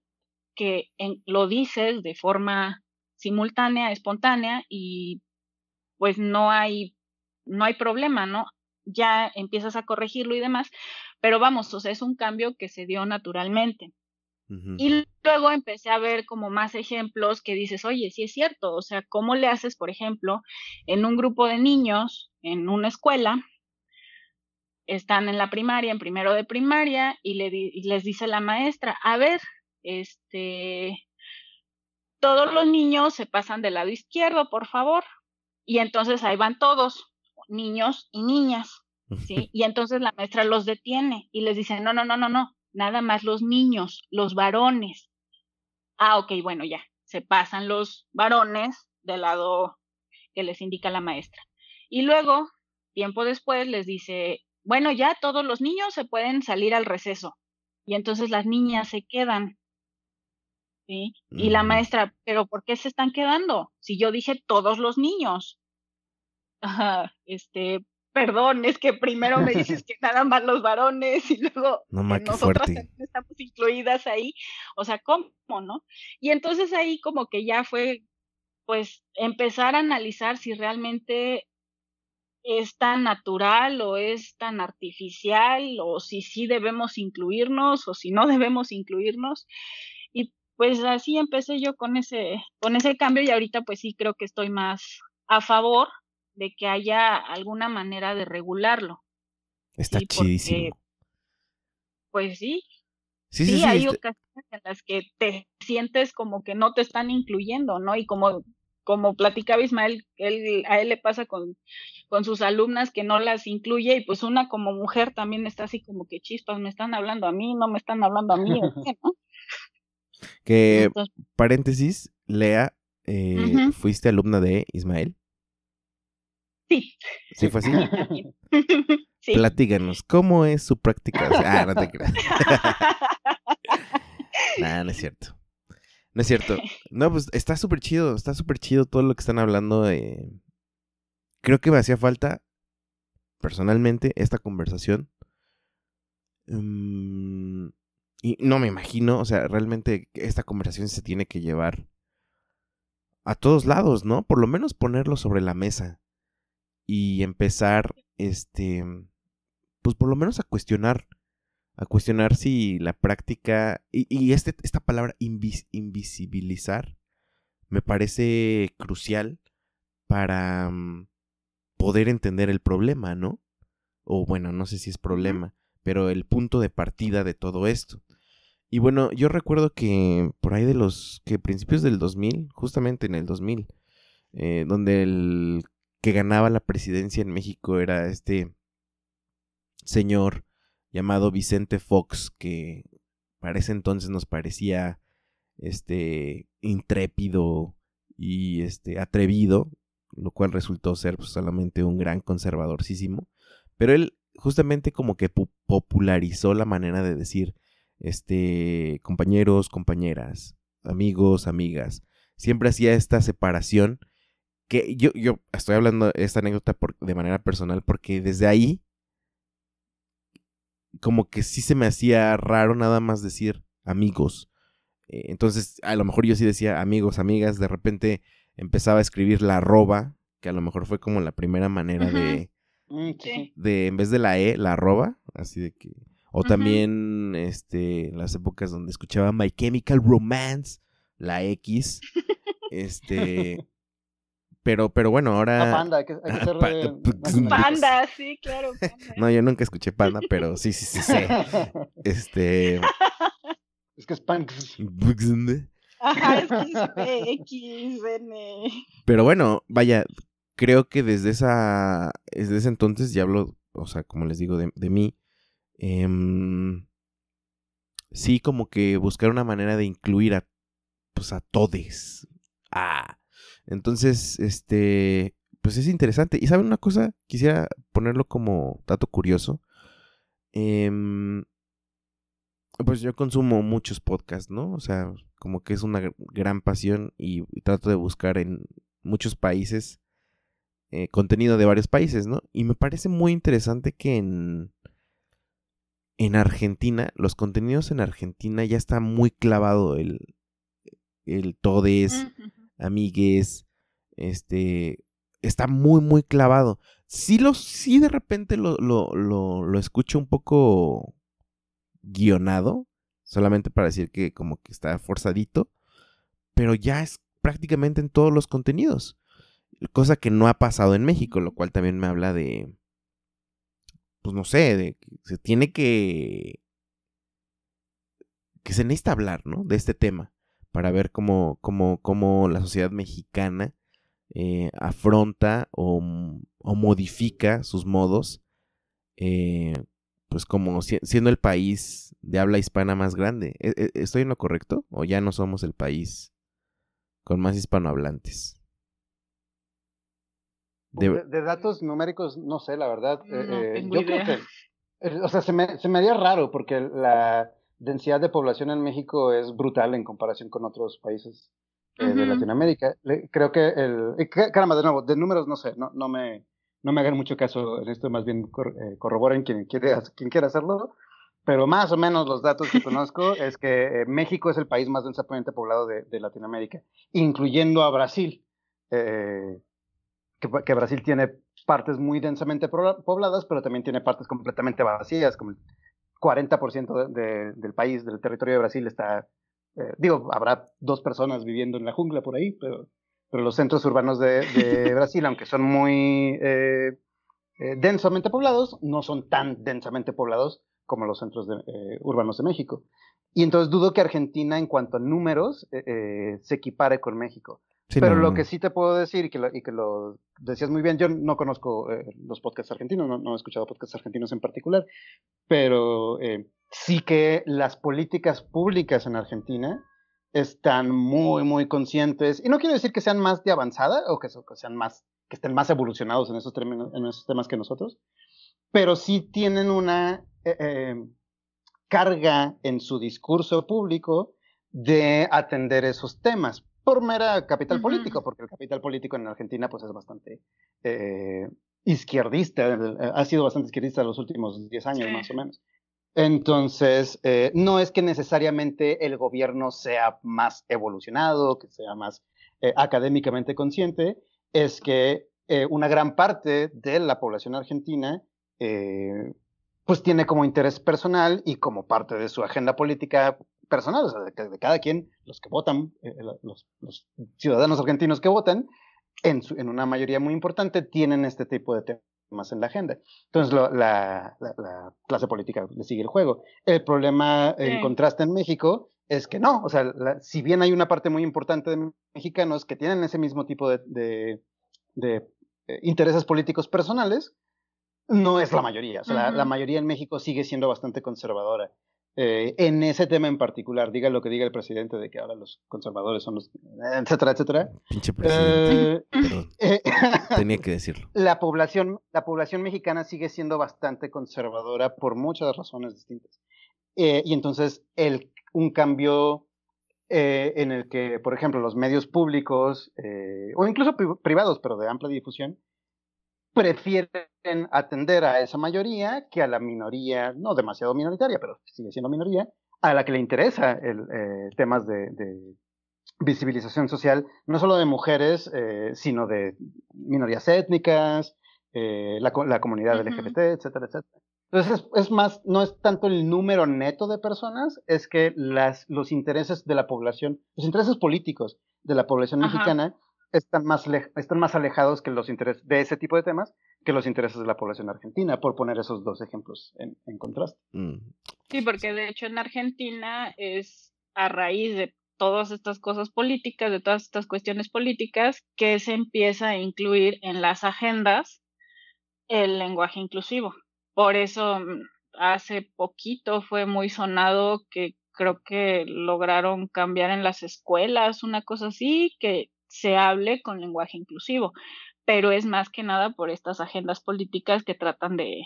que en- lo dices de forma simultánea, espontánea y pues no hay, no hay problema, ¿no? Ya empiezas a corregirlo y demás, pero vamos, o sea, es un cambio que se dio naturalmente. Y luego empecé a ver como más ejemplos que dices, oye, sí es cierto, o sea, ¿cómo le haces, por ejemplo, en un grupo de niños, en una escuela, están en la primaria, en primero de primaria, y, le di- y les dice la maestra, a ver, este, todos los niños se pasan del lado izquierdo, por favor. Y entonces ahí van todos, niños y niñas, ¿sí? Y entonces la maestra los detiene y les dice, no, no, no, no, no, nada más los niños, los varones. Ah, ok, bueno, ya, se pasan los varones del lado que les indica la maestra. Y luego, tiempo después, les dice, bueno, ya todos los niños se pueden salir al receso. Y entonces las niñas se quedan. ¿Sí? Y la Ujú. maestra, pero ¿por qué se están quedando? Si yo dije todos los niños. Ajá, este, perdón, es que primero me dices que nada más los varones y luego No, ma, también estamos incluidas ahí. O sea, ¿cómo, no? Y entonces ahí como que ya fue, pues, empezar a analizar si realmente es tan natural o es tan artificial o si sí debemos incluirnos o si no debemos incluirnos. Y pues así empecé yo con ese, con ese cambio y ahorita pues sí creo que estoy más a favor de que haya alguna manera de regularlo. Está Sí, porque. Pues sí, Sí, sí, sí, sí. hay este- ocasiones en las que te sientes como que no te están incluyendo, ¿no? Y como, como platicaba Ismael, él, a él le pasa con, con sus alumnas que no las incluye y pues una como mujer también está así como que chispas, me están hablando a mí, no me están hablando a mí, ¿o qué, no? Que, Entonces, paréntesis, Lea, eh. ¿fuiste alumna de Ismael? sí. ¿Sí fue así? sí. Platíganos, ¿cómo es su práctica? Ah, no te creas. Nah, no es cierto. No es cierto. No, pues está súper chido, está súper chido todo lo que están hablando. eh. Creo que me hacía falta, personalmente, esta conversación. Mm, y no me imagino, o sea, realmente esta conversación se tiene que llevar a todos lados, ¿no? Por lo menos ponerlo sobre la mesa y empezar, este, pues por lo menos a cuestionar, a cuestionar si la práctica, y, y este, esta palabra invis- invisibilizar me parece crucial para mm, poder entender el problema, ¿no? O bueno, no sé si es problema, pero el punto de partida de todo esto. Y bueno, yo recuerdo que por ahí de los que principios del 2000, justamente en el 2000, eh, donde el que ganaba la presidencia en México era este señor llamado Vicente Fox, que para ese entonces nos parecía este intrépido y este atrevido, lo cual resultó ser pues, solamente un gran conservadorcísimo, pero él justamente como que pu- popularizó la manera de decir este compañeros, compañeras, amigos, amigas. Siempre hacía esta separación que yo, yo estoy hablando esta anécdota por- de manera personal porque desde ahí como que sí se me hacía raro nada más decir amigos. Eh, entonces, a lo mejor yo sí decía amigos, amigas, de repente empezaba a escribir la arroba, que a lo mejor fue como la primera manera de, Mm, sí, sí. de, en vez de la E, la arroba, así de que... O también, este, en las épocas donde escuchaba My Chemical Romance, la X, este... Pero, pero bueno, Ah, ahora... panda, hay que, hay que ser Pa- eh, p- nacionalistas. Panda, sí, claro. panda. No, yo nunca escuché panda, pero sí, sí, sí, sí. Este... es que es pan. Ajá, es que es P, X, N. Pero bueno, vaya, creo que desde esa, desde ese entonces, ya hablo, o sea, como les digo, de, de mí, em, sí como que buscar una manera de incluir a, pues a todes. Ah, entonces, este, pues es interesante. Y saben una cosa, quisiera ponerlo como dato curioso. Em, pues yo consumo muchos podcasts, ¿no? O sea, como que es una gran pasión y, trato de buscar en muchos países eh, contenido de varios países, ¿no? Y me parece muy interesante que en, en Argentina, los contenidos en Argentina ya está muy clavado el, el todes, amigues, este, está muy, muy clavado. Sí, lo, sí de repente lo, lo, lo, lo escucho un poco guionado, solamente para decir que como que está forzadito, pero ya es prácticamente en todos los contenidos, cosa que no ha pasado en México, lo cual también me habla de, pues no sé, se tiene que, que se necesita hablar, ¿no? De este tema, para ver cómo, cómo, cómo la sociedad mexicana eh, afronta o, o, modifica sus modos eh, pues como siendo el país de habla hispana más grande. ¿E-, e-, ¿Estoy en lo correcto? ¿O ya no somos el país con más hispanohablantes? De, datos numéricos, no sé, la verdad. Eh, eh, yo creo que, o sea, se me, se me haría raro porque la densidad de población en México es brutal en comparación con otros países de Latinoamérica. creo que el, caramba, de nuevo, de números no sé, no, no me, no me hagan mucho caso en esto, más bien eh, corroboren quien, quiere, quien quiera hacerlo. Pero más o menos los datos que conozco es que eh, México es el país más densamente poblado de, Latinoamérica, incluyendo a Brasil, eh, que, Brasil tiene partes muy densamente pobladas, pero también tiene partes completamente vacías, como el 40% del país, del territorio de Brasil está, digo, habrá dos personas viviendo en la jungla por ahí, pero pero los centros urbanos de, Brasil, aunque son muy eh, eh, densamente poblados, no son tan densamente poblados como los centros eh, urbanos de México. Y entonces dudo que Argentina, en cuanto a números, se equipare con México. Pero lo que sí te puedo decir, y que, lo, y que lo decías muy bien, yo no conozco los podcasts argentinos, no, no, he escuchado podcasts argentinos en particular, pero sí que las políticas públicas en Argentina están muy, muy conscientes, y no quiero decir que sean más de avanzada o que, sean más, que estén más evolucionados en esos, términos, en esos temas que nosotros, pero sí tienen una eh, eh, carga en su discurso público de atender esos temas por mera capital político, porque el capital político en Argentina pues es bastante eh, izquierdista, ha sido bastante izquierdista en los últimos 10 años más o menos. Entonces, eh, no es que necesariamente el gobierno sea más evolucionado, que sea más eh, académicamente consciente, es que eh, una gran parte de la población argentina pues tiene como interés personal y como parte de su agenda política personal, o sea, de, cada quien, los que votan, los, ciudadanos argentinos que votan, en, en, una mayoría muy importante, tienen este tipo de temas en la agenda. Entonces la, clase política le sigue el juego. El problema, en contraste en México, es que no, o sea, si bien hay una parte muy importante de mexicanos que tienen ese mismo tipo de, de, eh, intereses políticos personales, no es la mayoría. O sea, la, mayoría en México sigue siendo bastante conservadora. Eh, en ese tema en particular, diga lo que diga el presidente de que ahora los conservadores son los, etcétera, etcétera. Pinche presidente. Eh, eh, tenía que decirlo. La población, la población mexicana sigue siendo bastante conservadora por muchas razones distintas. y entonces el, un cambio en el que, por ejemplo, los medios públicos o incluso privados, pero de amplia difusión, prefieren atender a esa mayoría que a la minoría, no demasiado minoritaria, pero sigue siendo minoría, a la que le interesa el, eh, temas de, visibilización social, no solo de mujeres, eh, sino de minorías étnicas, eh, la, comunidad LGBT, etcétera, etcétera. Entonces es, más, no es tanto el número neto de personas, es que las, los intereses de la población, los intereses políticos de la población mexicana están más, están más alejados que los intereses de ese tipo de temas que los intereses de la población argentina, por poner esos dos ejemplos en, en contraste. Mm. Sí, porque de hecho en Argentina es a raíz de todas estas cosas políticas, de todas estas cuestiones políticas, que se empieza a incluir en las agendas el lenguaje inclusivo. Por eso mm, hace poquito fue muy sonado que creo que lograron cambiar en las escuelas, una cosa así, que se hable con lenguaje inclusivo, pero es más que nada por estas agendas políticas que tratan de,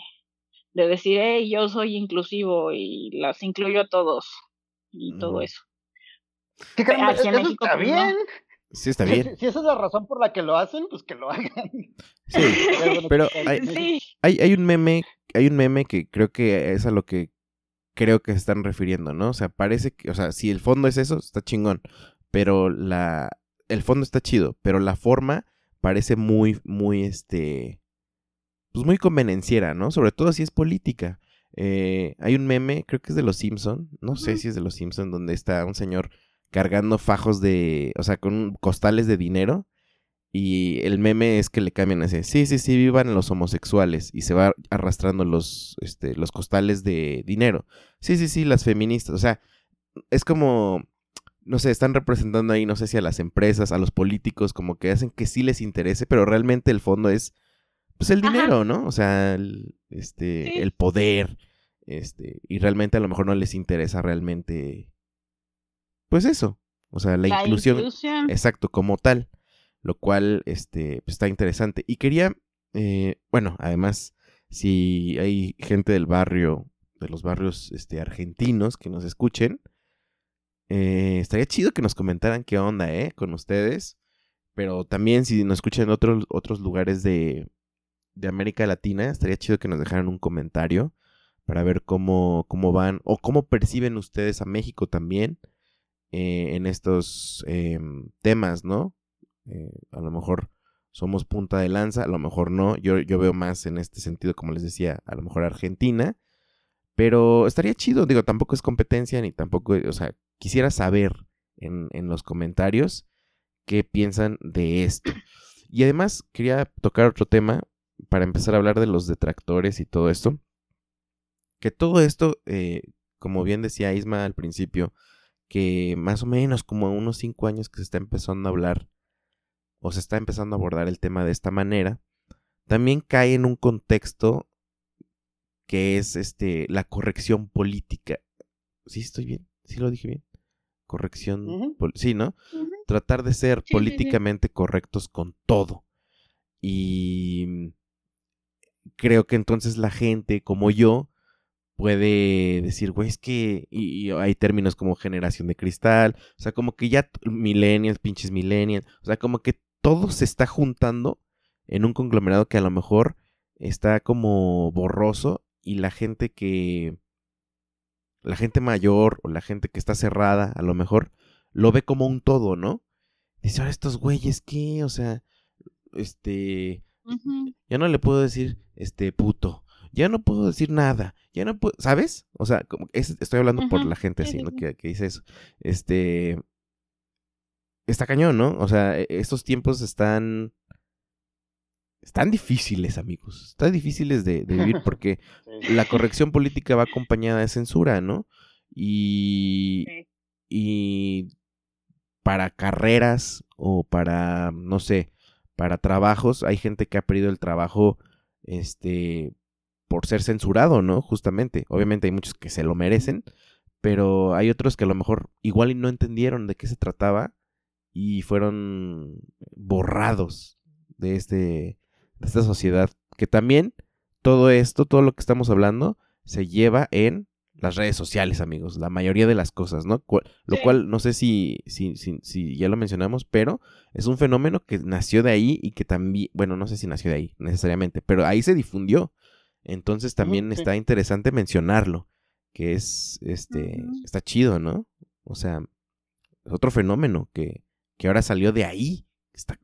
de decir, hey, yo soy inclusivo y las incluyo a todos y todo eso. ¿Qué caramba, eso está pues, bien. Sí, está bien. Si, esa es la razón por la que lo hacen, pues que lo hagan. Sí, pero hay, hay, hay, un meme, hay un meme que creo que es a lo que creo que se están refiriendo, ¿no? O sea, parece que, o sea, si el fondo es eso, está chingón, pero la, el fondo está chido, pero la forma parece muy, muy, este, pues muy convenenciera, ¿no? Sobre todo si es política. Eh, hay un meme, creo que es de Los Simpson, no sé si es de Los Simpson, donde está un señor cargando fajos de, o sea, con costales de dinero. Y el meme es que le cambian así, sí, sí, sí, vivan los homosexuales. Y se va arrastrando los, este, los costales de dinero. Sí, sí, sí, las feministas. O sea, es como, no sé, están representando ahí, no sé si a las empresas, a los políticos, como que hacen que sí les interese, pero realmente el fondo es, pues el dinero, ¿no? O sea, el, este, el poder, este, y realmente a lo mejor no les interesa realmente pues eso, o sea, la, inclusión, exacto, como tal, lo cual este, pues, está interesante. Y quería, eh, bueno, además, si hay gente del barrio, de los barrios este, argentinos que nos escuchen, eh, estaría chido que nos comentaran qué onda, ¿eh? Con ustedes. Pero también si nos escuchan en otros, otros lugares de, de América Latina, estaría chido que nos dejaran un comentario para ver cómo, cómo van o cómo perciben ustedes a México también eh, en estos em, temas, ¿no? Eh, a lo mejor somos punta de lanza, a lo mejor no. Yo, yo veo más en este sentido, como les decía, a lo mejor Argentina. Pero estaría chido, digo, tampoco es competencia ni tampoco, o sea, quisiera saber en, en los comentarios qué piensan de esto. Y además quería tocar otro tema para empezar a hablar de los detractores y todo esto. Que todo esto, eh, como bien decía Isma al principio, que más o menos como a unos cinco años que se está empezando a hablar o se está empezando a abordar el tema de esta manera, también cae en un contexto que es este la corrección política. ¿Sí estoy bien? ¿Sí lo dije bien? Corrección, sí, ¿no? Tratar de ser políticamente correctos con todo. Y creo que entonces la gente como yo puede decir, güey, es que y, hay términos como generación de cristal, o sea, como que ya millennials, pinches millennials, o sea, como que todo se está juntando en un conglomerado que a lo mejor está como borroso y la gente que la gente mayor o la gente que está cerrada, a lo mejor lo ve como un todo, ¿no? Dice, ahora estos güeyes, ¿qué? O sea, este, ya no le puedo decir, este, puto, ya no puedo decir nada, ya no puedo, ¿sabes? O sea, como, estoy hablando por la gente así, ¿no? Que, que, dice eso. Este, está cañón, ¿no? O sea, e, estos tiempos están, están difíciles, amigos, están difíciles de, vivir porque la corrección política va acompañada de censura, ¿no? Y, y para carreras o para, no sé, para trabajos, hay gente que ha perdido el trabajo, este, por ser censurado, ¿no? Justamente. Obviamente hay muchos que se lo merecen, pero hay otros que a lo mejor igual y no entendieron de qué se trataba y fueron borrados de, este, de esta sociedad. Que también todo esto, todo lo que estamos hablando, se lleva en las redes sociales, amigos, la mayoría de las cosas, ¿no? lo cual no sé si, si, si, si, ya lo mencionamos, pero es un fenómeno que nació de ahí y que también, bueno, no sé si nació de ahí necesariamente, pero ahí se difundió. Entonces también está interesante mencionarlo, que es, este, está chido, ¿no? O sea, es otro fenómeno que, que ahora salió de ahí, está,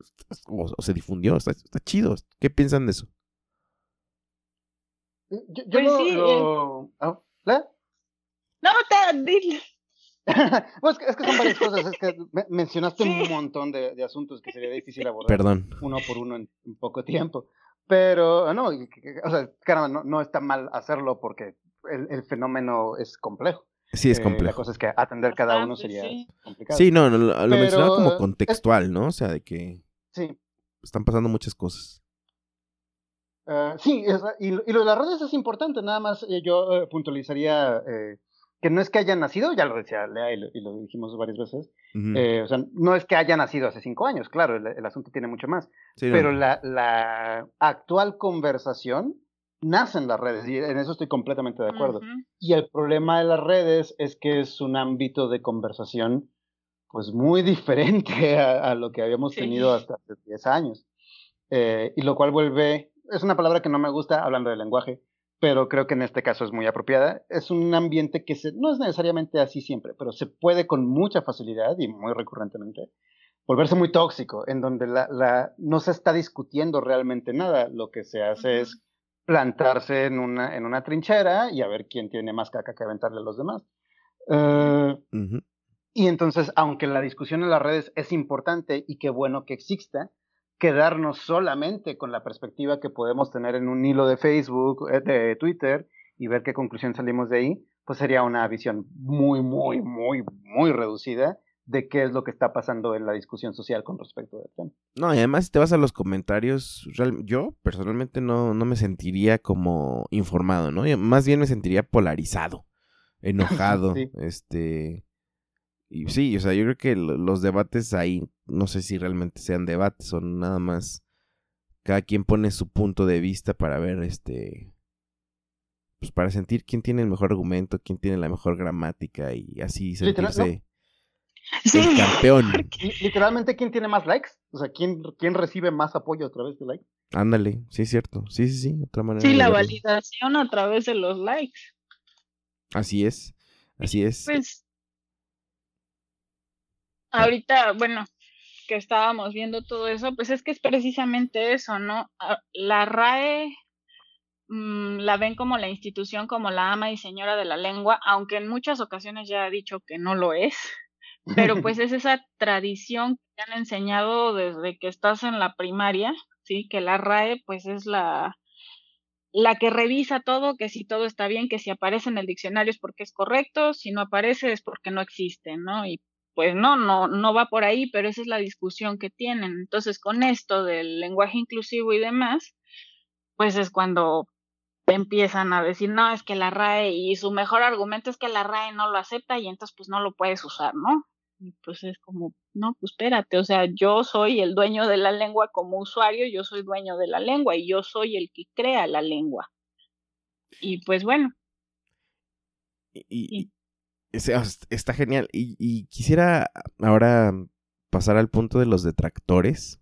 o, se difundió, está, está, chido. ¿Qué piensan de eso? Yo, pues sí, eh. ah, No, te dile. pues es que son varias cosas, es que mencionaste un montón de, de, asuntos que sería difícil abordar Perdón. uno por uno en, en poco tiempo. Pero, no, o sea, caramba, no, no está mal hacerlo porque el, el fenómeno es complejo. Sí, es complejo. Eh, la cosa es que atender cada uno sería complicado. Sí, no, lo, mencionaba como contextual, ¿no? O sea, de que sí. están pasando muchas cosas. Uh, sí, y, y, lo de las redes es importante, nada más eh, yo eh, puntualizaría eh, que no es que hayan nacido, ya lo decía Lea y lo, y lo dijimos varias veces, Eh, o sea, no es que haya nacido hace cinco años, claro, el, asunto tiene mucho más. pero la, la, actual conversación nace en las redes y en eso estoy completamente de acuerdo. Y el problema de las redes es que es un ámbito de conversación pues muy diferente a, lo que habíamos tenido hasta hace 10 años. Eh, y lo cual vuelve, es una palabra que no me gusta hablando de lenguaje, pero creo que en este caso es muy apropiada. Es un ambiente que se, no es necesariamente así siempre, pero se puede con mucha facilidad y muy recurrentemente volverse muy tóxico, en donde la, la, no se está discutiendo realmente nada, lo que se hace es plantarse en una, en una trinchera y a ver quién tiene más caca que aventarle a los demás. Eh, y entonces, aunque la discusión en las redes es importante y qué bueno que exista, quedarnos solamente con la perspectiva que podemos tener en un hilo de Facebook, eh, de Twitter, y ver qué conclusión salimos de ahí, pues sería una visión muy, muy, muy, muy reducida de qué es lo que está pasando en la discusión social con respecto al tema. No, y además si te vas a los comentarios, yo personalmente no, no me sentiría como informado, ¿no? Más bien me sentiría polarizado, enojado, este... Y sí, o sea, yo creo que los debates ahí, no sé si realmente sean debates o nada más. Cada quien pone su punto de vista para ver, este. Pues para sentir quién tiene el mejor argumento, quién tiene la mejor gramática y así sentirse el campeón. Literalmente, ¿quién tiene más likes? O sea, ¿quién, ¿quién recibe más apoyo a través de likes? Ándale, sí es cierto. Sí, sí, sí, otra manera. Sí, la validación a través de los likes. Así es, así es. Pues ahorita, bueno, que estábamos viendo todo eso, pues es que es precisamente eso, ¿no? La RAE mm, la ven como la institución, como la ama y señora de la lengua, aunque en muchas ocasiones ya ha dicho que no lo es, pero pues es esa tradición que han enseñado desde que estás en la primaria, ¿sí? Que la RAE pues es la, la que revisa todo, que si todo está bien, que si aparece en el diccionario es porque es correcto, si no aparece es porque no existe, ¿no? Y pues no, no, no va por ahí, pero esa es la discusión que tienen. Entonces, con esto del lenguaje inclusivo y demás, pues es cuando empiezan a decir, no, es que la RAE, y su mejor argumento es que la RAE no lo acepta y entonces pues no lo puedes usar, ¿no? Y pues es como, no, pues espérate, o sea, yo soy el dueño de la lengua como usuario, yo soy dueño de la lengua y yo soy el que crea la lengua. Y pues bueno. y, está genial. Y, quisiera ahora pasar al punto de los detractores,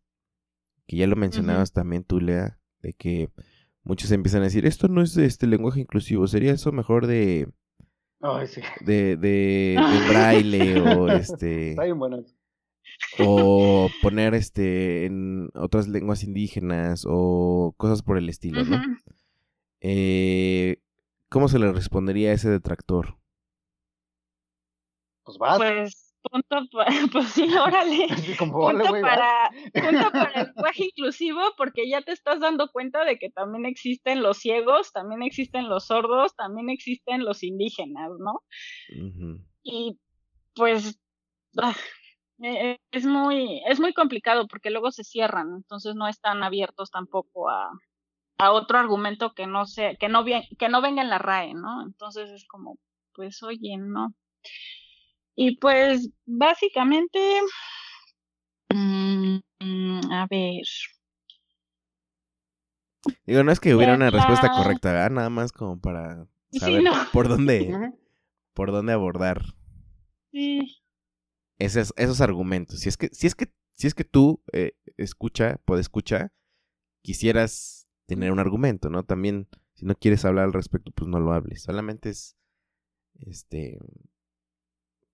que ya lo mencionabas también tú, Lea, de que muchos empiezan a decir, esto no es este lenguaje inclusivo, sería eso mejor de... De, de, braille o este... O poner este en otras lenguas indígenas o cosas por el estilo, ¿no? Eh, ¿Cómo se le respondería a ese detractor? Pues vas. Pues punto para, pues sí, órale. punto, para, punto para el lenguaje inclusivo, porque ya te estás dando cuenta de que también existen los ciegos, también existen los sordos, también existen los indígenas, ¿no? Y pues ah, e, e, es muy, es muy complicado porque luego se cierran, entonces no están abiertos tampoco a, a otro argumento que no sea, que no que no venga en la RAE, ¿no? Entonces es como, pues oye, no. Y pues básicamente, mm, a ver. Digo, no es que hubiera una respuesta correcta, nada más como para saber por dónde, por dónde abordar sí. esos, esos argumentos. Si es que, si es que, si es que tú eh, escucha, puede escuchar, quisieras tener un argumento, ¿no? También, si no quieres hablar al respecto, pues no lo hables. Solamente es, este,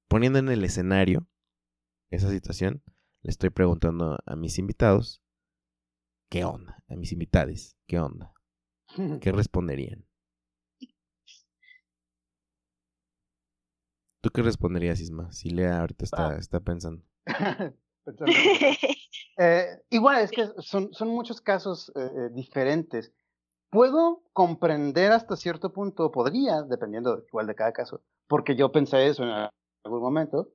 poniendo en el escenario esa situación, le estoy preguntando a mis invitados, ¿qué onda? A mis invitados, ¿qué onda? ¿Qué responderían? ¿Tú qué responderías, Isma? Si Lea ahorita está, ah. está pensando. Eh, igual, es que son, son muchos casos eh, eh, diferentes. Puedo comprender hasta cierto punto, podría, dependiendo igual de cada caso, porque yo pensé eso en algún momento,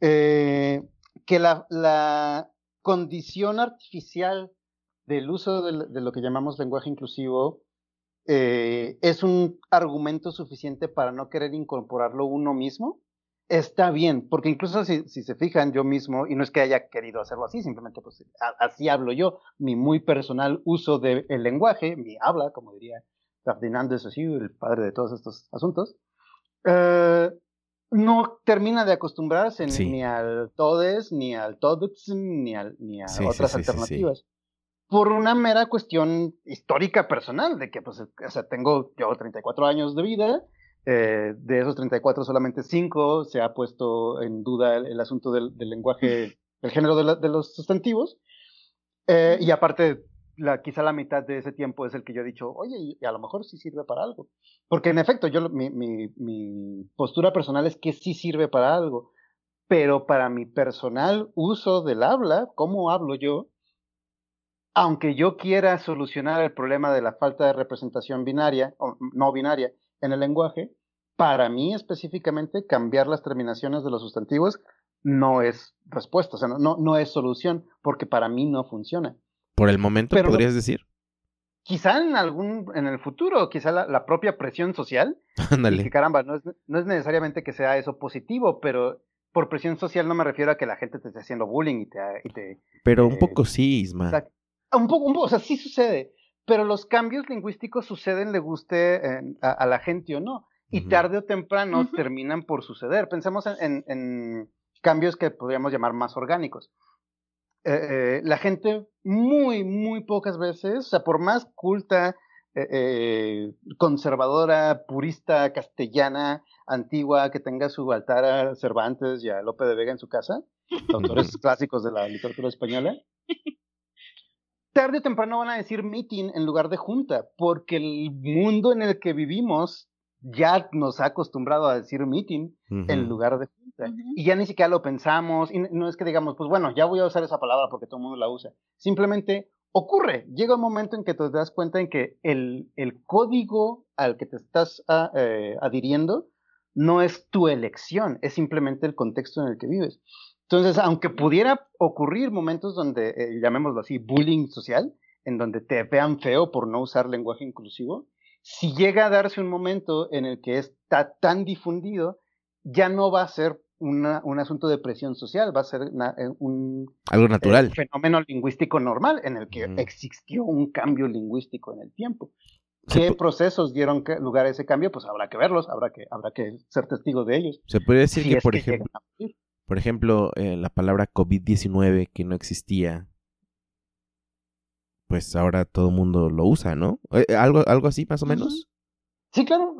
eh, que la, la, condición artificial del uso de, lo que llamamos lenguaje inclusivo eh, es un argumento suficiente para no querer incorporarlo uno mismo. está bien, porque incluso si, si, se fijan yo mismo, y no es que haya querido hacerlo así, simplemente pues así hablo yo, mi muy personal uso del lenguaje, mi habla, como diría Ferdinand de Saussure, el padre de todos estos asuntos, eh, no termina de acostumbrarse ni al todes, ni al toduts, ni, al, ni a otras alternativas. Por una mera cuestión histórica personal, de que pues, o sea, tengo yo 34 años de vida, eh, de esos 34, solamente 5 se ha puesto en duda el, asunto del, lenguaje, el género de, los sustantivos. Eh, y aparte, la, quizá la mitad de ese tiempo es el que yo he dicho, oye, y, a lo mejor sí sirve para algo. Porque en efecto, yo mi, mi, mi, postura personal es que sí sirve para algo. Pero para mi personal uso del habla, cómo hablo yo, aunque yo quiera solucionar el problema de la falta de representación binaria o no binaria, en el lenguaje, para mí específicamente cambiar las terminaciones de los sustantivos no es respuesta, o sea, no, no es solución, porque para mí no funciona. Por el momento, podrías decir. Quizá en algún, en el futuro, quizá la, propia presión social. Ándale. Que caramba, no es, no es necesariamente que sea eso positivo, pero por presión social no me refiero a que la gente te esté haciendo bullying y te... Y te pero un eh, poco sí, Isma. un poco, un poco, o sea, sí sucede pero los cambios lingüísticos suceden, le guste a, la gente o no, y tarde o temprano terminan por suceder. Pensemos en, cambios que podríamos llamar más orgánicos. Eh, eh, la gente muy, muy pocas veces, o sea, por más culta, eh, conservadora, purista, castellana, antigua, que tenga su altar a Cervantes y a Lope de Vega en su casa, autores clásicos de la literatura española, tarde o temprano van a decir meeting en lugar de junta, porque el mundo en el que vivimos ya nos ha acostumbrado a decir meeting en lugar de junta. Y ya ni siquiera lo pensamos, y no es que digamos, pues bueno, ya voy a usar esa palabra porque todo el mundo la usa. Simplemente ocurre, llega un momento en que te das cuenta en que el, el código al que te estás ah, eh, adhiriendo no es tu elección, es simplemente el contexto en el que vives. Entonces, aunque pudiera ocurrir momentos donde, eh, llamémoslo así, bullying social, en donde te vean feo por no usar lenguaje inclusivo, si llega a darse un momento en el que está tan difundido, ya no va a ser un asunto de presión social, va a ser eh, un algo natural. Eh, fenómeno lingüístico normal en el que existió un cambio lingüístico en el tiempo. ¿Qué procesos dieron lugar a ese cambio? Pues habrá que verlos, habrá que, habrá que ser testigo de ellos. Se puede decir que, por ejemplo, por ejemplo, eh, la palabra COVID-19 que no existía, pues ahora todo el mundo lo usa, ¿no? Eh, ¿Algo, algo así más o menos? Sí, claro.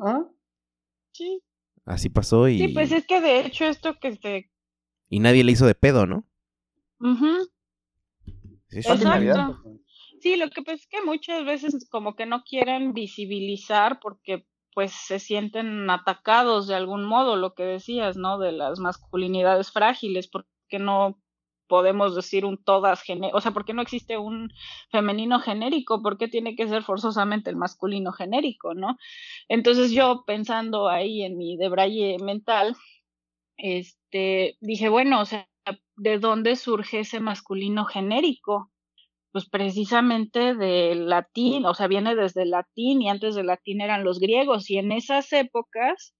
Sí. Así pasó y... Sí, pues es que de hecho esto que se... Y nadie le hizo de pedo, ¿no? sí, Exacto. Sí, lo que pasa es que muchas veces como que no quieren visibilizar porque pues se sienten atacados de algún modo, lo que decías, ¿no? De las masculinidades frágiles, porque no podemos decir un todas, o sea, porque no existe un femenino genérico, ¿por qué tiene que ser forzosamente el masculino genérico, ¿no? Entonces yo pensando ahí en mi debraye mental, este, dije, bueno, o sea, ¿de dónde surge ese masculino genérico? pues precisamente del latín, o sea, viene desde el latín y antes del latín eran los griegos y en esas épocas,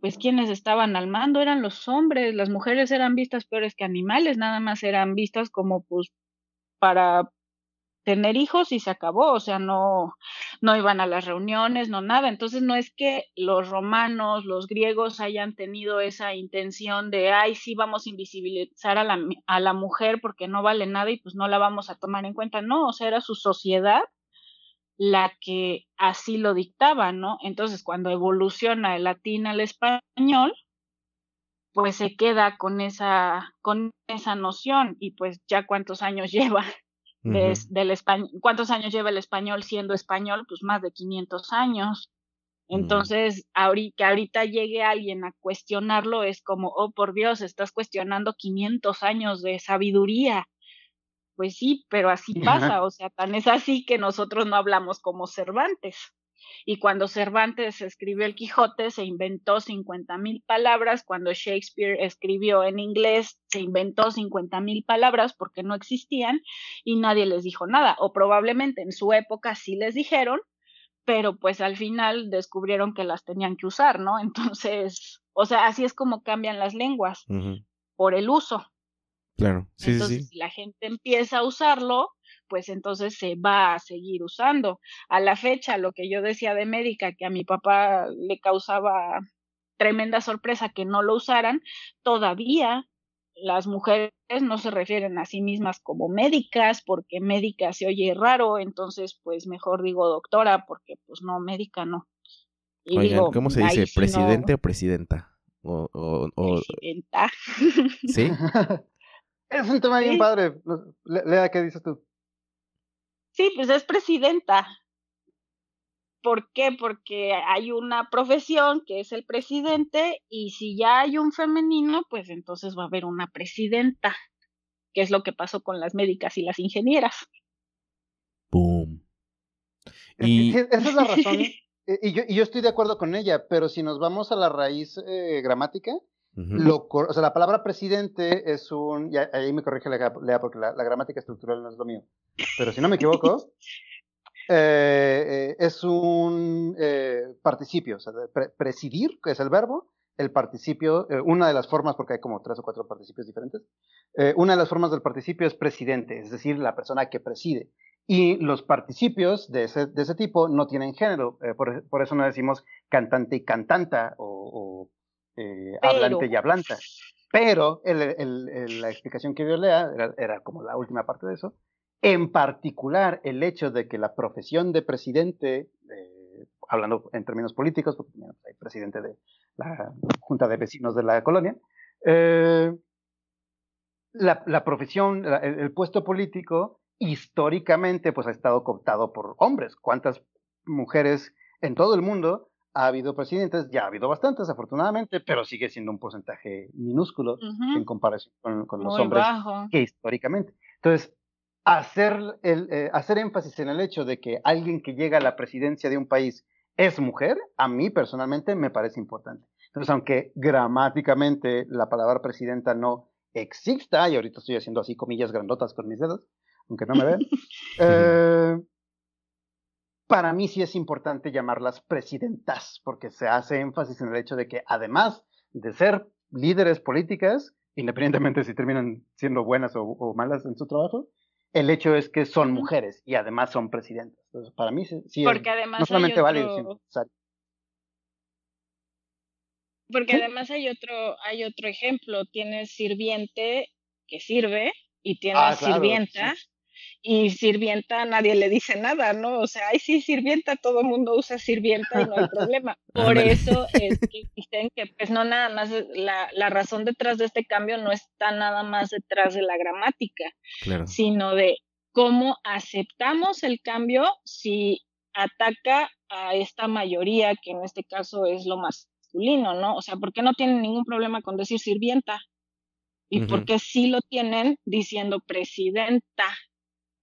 pues quienes estaban al mando eran los hombres, las mujeres eran vistas peores que animales, nada más eran vistas como pues para tener hijos y se acabó, o sea, no, no iban a las reuniones, no nada. Entonces no es que los romanos, los griegos hayan tenido esa intención de, ay, sí, vamos a invisibilizar a la, a la mujer porque no vale nada y pues no la vamos a tomar en cuenta. No, o sea, era su sociedad la que así lo dictaba, ¿no? Entonces, cuando evoluciona el latín al español, pues se queda con esa, con esa noción y pues ya cuántos años lleva del español. ¿Cuántos años lleva el español siendo español? Pues más de 500 años. Mm. Entonces, ahorita, que ahorita llegue alguien a cuestionarlo es como, oh, por Dios, estás cuestionando 500 años de sabiduría. Pues sí, pero así pasa, o sea, tan es así que nosotros no hablamos como Cervantes. Y cuando Cervantes escribió el Quijote, se inventó 50 mil palabras. Cuando Shakespeare escribió en inglés, se inventó 50 mil palabras porque no existían y nadie les dijo nada. O probablemente en su época sí les dijeron, pero pues al final descubrieron que las tenían que usar, ¿no? Entonces, o sea, así es como cambian las lenguas, por el uso. Claro, sí, entonces, sí, si la gente empieza a usarlo, pues entonces se va a seguir usando. A la fecha, lo que yo decía de médica, que a mi papá le causaba tremenda sorpresa que no lo usaran, todavía las mujeres no se refieren a sí mismas como médicas, porque médica se oye raro, entonces pues mejor digo doctora, porque pues no, médica no. Oigan, ¿cómo se dice? ¿Presidente o presidenta? O, o, Presidenta. ¿Sí? es un tema bien padre. Lea, ¿qué dices tú? Sí, pues es presidenta. ¿Por qué? Porque hay una profesión que es el presidente y si ya hay un femenino, pues entonces va a haber una presidenta, que es lo que pasó con las médicas y las ingenieras. Boom. Y... Esa es la razón. y, yo, y yo estoy de acuerdo con ella, pero si nos vamos a la raíz eh, gramática, lo, o sea, la palabra presidente es un, y ahí me corrige Lea porque la, la, gramática estructural no es lo mío, pero si no me equivoco, Eh, eh, es un eh, participio, o sea, presidir, que es el verbo, el participio, una de las formas, porque hay como tres o cuatro participios diferentes, una de las formas del participio es presidente, es decir, la persona que preside. Y los participios de ese, de ese tipo no tienen género, por, por, eso no decimos cantante y cantanta o, hablante y hablanta. Pero el, el, la explicación que dio Lea era, era como la última parte de eso, en particular, el hecho de que la profesión de presidente, eh, hablando en términos políticos, porque hay presidente de la Junta de Vecinos de la colonia, eh, la, profesión, el, puesto político, históricamente, pues ha estado cooptado por hombres. ¿Cuántas mujeres en todo el mundo ha habido presidentes? Ya ha habido bastantes, afortunadamente, pero sigue siendo un porcentaje minúsculo en comparación con, los hombres que históricamente. Entonces, hacer, el, eh, hacer énfasis en el hecho de que alguien que llega a la presidencia de un país es mujer, a mí personalmente me parece importante. Entonces, aunque gramáticamente la palabra presidenta no exista, y ahorita estoy haciendo así comillas grandotas con mis dedos, aunque no me vean, eh, para mí sí es importante llamarlas presidentas, porque se hace énfasis en el hecho de que además de ser líderes políticas, independientemente si terminan siendo buenas o malas en su trabajo, el hecho es que son mujeres y además son presidentes. Entonces, para mí sí, Porque además no solamente vale Porque además hay otro, hay otro ejemplo, tienes sirviente que sirve y tienes ah, sirvienta y sirvienta nadie le dice nada, ¿no? O sea, ay, sí, sirvienta, todo el mundo usa sirvienta y no hay problema. Por eso es que dicen que, pues no nada más, la, la razón detrás de este cambio no está nada más detrás de la gramática, sino de cómo aceptamos el cambio si ataca a esta mayoría, que en este caso es lo masculino, ¿no? O sea, ¿por qué no tienen ningún problema con decir sirvienta? ¿Y por qué sí lo tienen diciendo presidenta?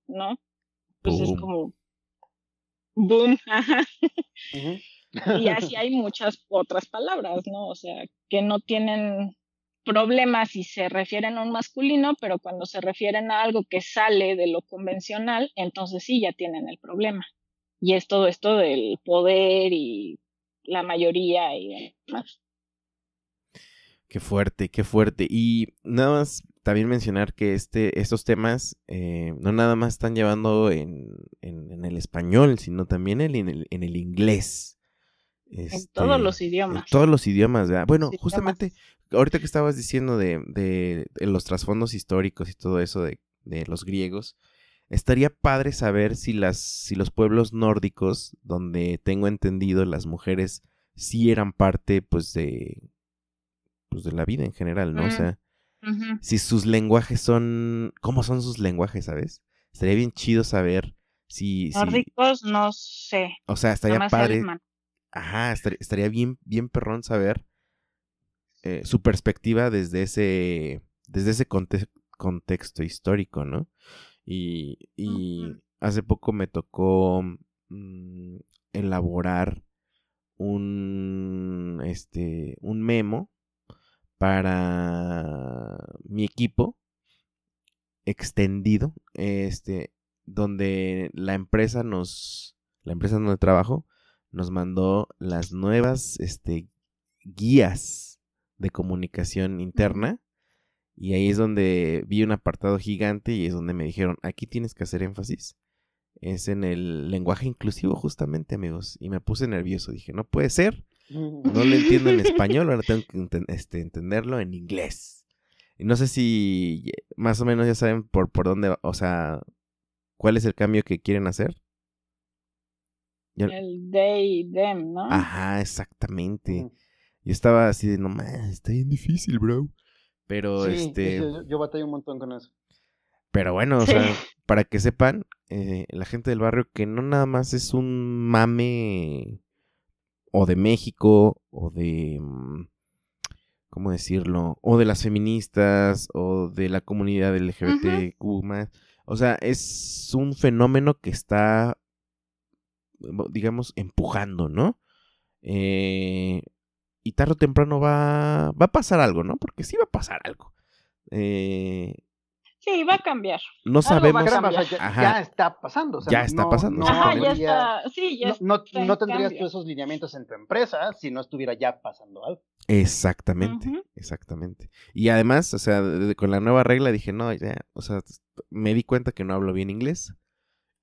¿No? Pues es como boom, y así hay muchas otras palabras, ¿no? O sea, que no tienen problemas si se refieren a un masculino, pero cuando se refieren a algo que sale de lo convencional, entonces sí ya tienen el problema. Y es todo esto del poder y la mayoría y demás. Qué fuerte, qué fuerte. Y nada más también mencionar que este, estos temas eh, no nada más están llevando en, en, el español, sino también en el, en el inglés. en todos este, los idiomas. En todos los idiomas, ¿verdad? Bueno, justamente, ahorita que estabas diciendo de, de, de, los trasfondos históricos y todo eso de, de los griegos, estaría padre saber si, las, si los pueblos nórdicos, donde tengo entendido las mujeres sí eran parte, pues, de pues, de la vida en general, ¿no? O sea, si sus lenguajes son, ¿cómo son sus lenguajes, sabes? Estaría bien chido saber si... Nórdicos, no sé. O sea, estaría padre. Ajá, estaría, bien, bien perrón saber eh, su perspectiva desde ese, desde ese contexto histórico, ¿no? Y, y hace poco me tocó mm, elaborar un, este, un memo para mi equipo extendido, este, donde la empresa nos, la empresa donde trabajo, nos mandó las nuevas este, guías de comunicación interna. Y ahí es donde vi un apartado gigante y es donde me dijeron, aquí tienes que hacer énfasis. Es en el lenguaje inclusivo justamente, amigos. Y me puse nervioso. Dije, no puede ser. No lo entiendo en español, ahora tengo que este, entenderlo en inglés. Y no sé si más o menos ya saben por, por dónde, o sea, cuál es el cambio que quieren hacer. El they, them, ¿no? Ajá, exactamente. Yo estaba así de, no más, está bien difícil, bro. Pero este. yo, batallo un montón con eso. Pero bueno, o sea, para que sepan, eh, la gente del barrio que no nada más es un mame o de México o de. Mm, ¿Cómo decirlo? O de las feministas o de la comunidad LGBTQ más. O sea, es un fenómeno que está, digamos, empujando, ¿no? Eh, y tarde o temprano va, va a pasar algo, ¿no? Porque sí va a pasar algo. Eh, sí, va a cambiar. No sabemos. ya, está pasando. ya está pasando. No, no, tendrías tú esos lineamientos en tu empresa si no estuviera ya pasando algo. Exactamente, exactamente. Y además, o sea, con la nueva regla dije, no, ya, o sea, me di cuenta que no hablo bien inglés.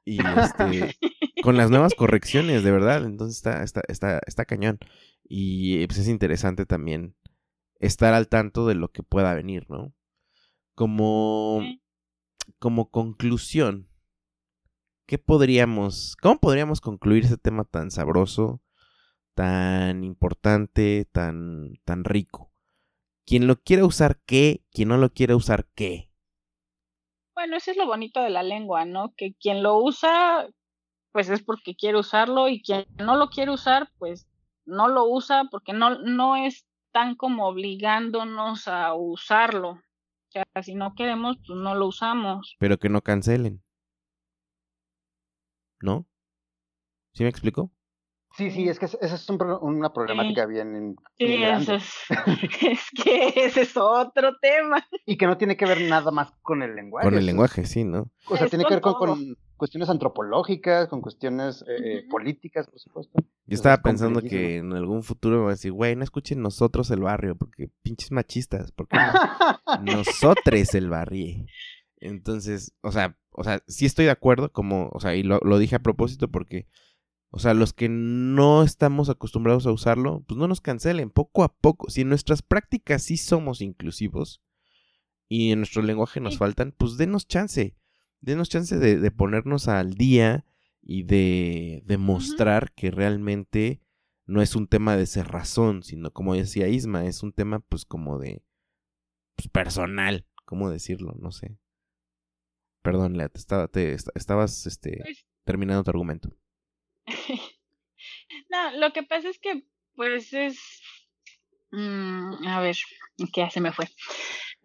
Y este, con las nuevas correcciones, de verdad, entonces está, está, está, está cañón. Y pues es interesante también estar al tanto de lo que pueda venir, ¿no? Como, como conclusión, ¿qué podríamos, cómo podríamos concluir ese tema tan sabroso, tan importante, tan, tan rico? Quien lo quiera usar, ¿qué? Quien no lo quiera usar, ¿qué? Bueno, eso es lo bonito de la lengua, ¿no? Que quien lo usa, pues es porque quiere usarlo y quien no lo quiere usar, pues no lo usa porque no, no es tan como obligándonos a usarlo. O sea, si no queremos, pues no lo usamos. Pero que no cancelen. ¿No? ¿Sí me explico? Sí, sí, es que esa es una problemática bien. Sí, eso es, es que ese es otro tema. Y que no tiene que ver nada más con el lenguaje. Con el lenguaje, sí, ¿no? O sea, tiene que ver con, cuestiones antropológicas, con cuestiones eh, eh, políticas, por supuesto. Yo estaba pensando que en algún futuro me voy a decir, güey, no escuchen nosotros el barrio, porque pinches machistas, porque nosotros el barrio. Entonces, o sea, o sea, sí estoy de acuerdo, como, o sea, y lo, lo dije a propósito porque o sea, los que no estamos acostumbrados a usarlo, pues no nos cancelen, poco a poco. Si en nuestras prácticas sí somos inclusivos y en nuestro lenguaje nos faltan, pues denos chance. Denos chance de, ponernos al día y de demostrar que realmente no es un tema de ser razón, sino como decía Isma, es un tema pues como de pues, personal, ¿cómo decirlo? No sé. Perdón, Lea, te, estaba, te estabas este, pues terminando tu argumento. no, lo que pasa es que, pues es. Mm, a ver, que ya se me fue.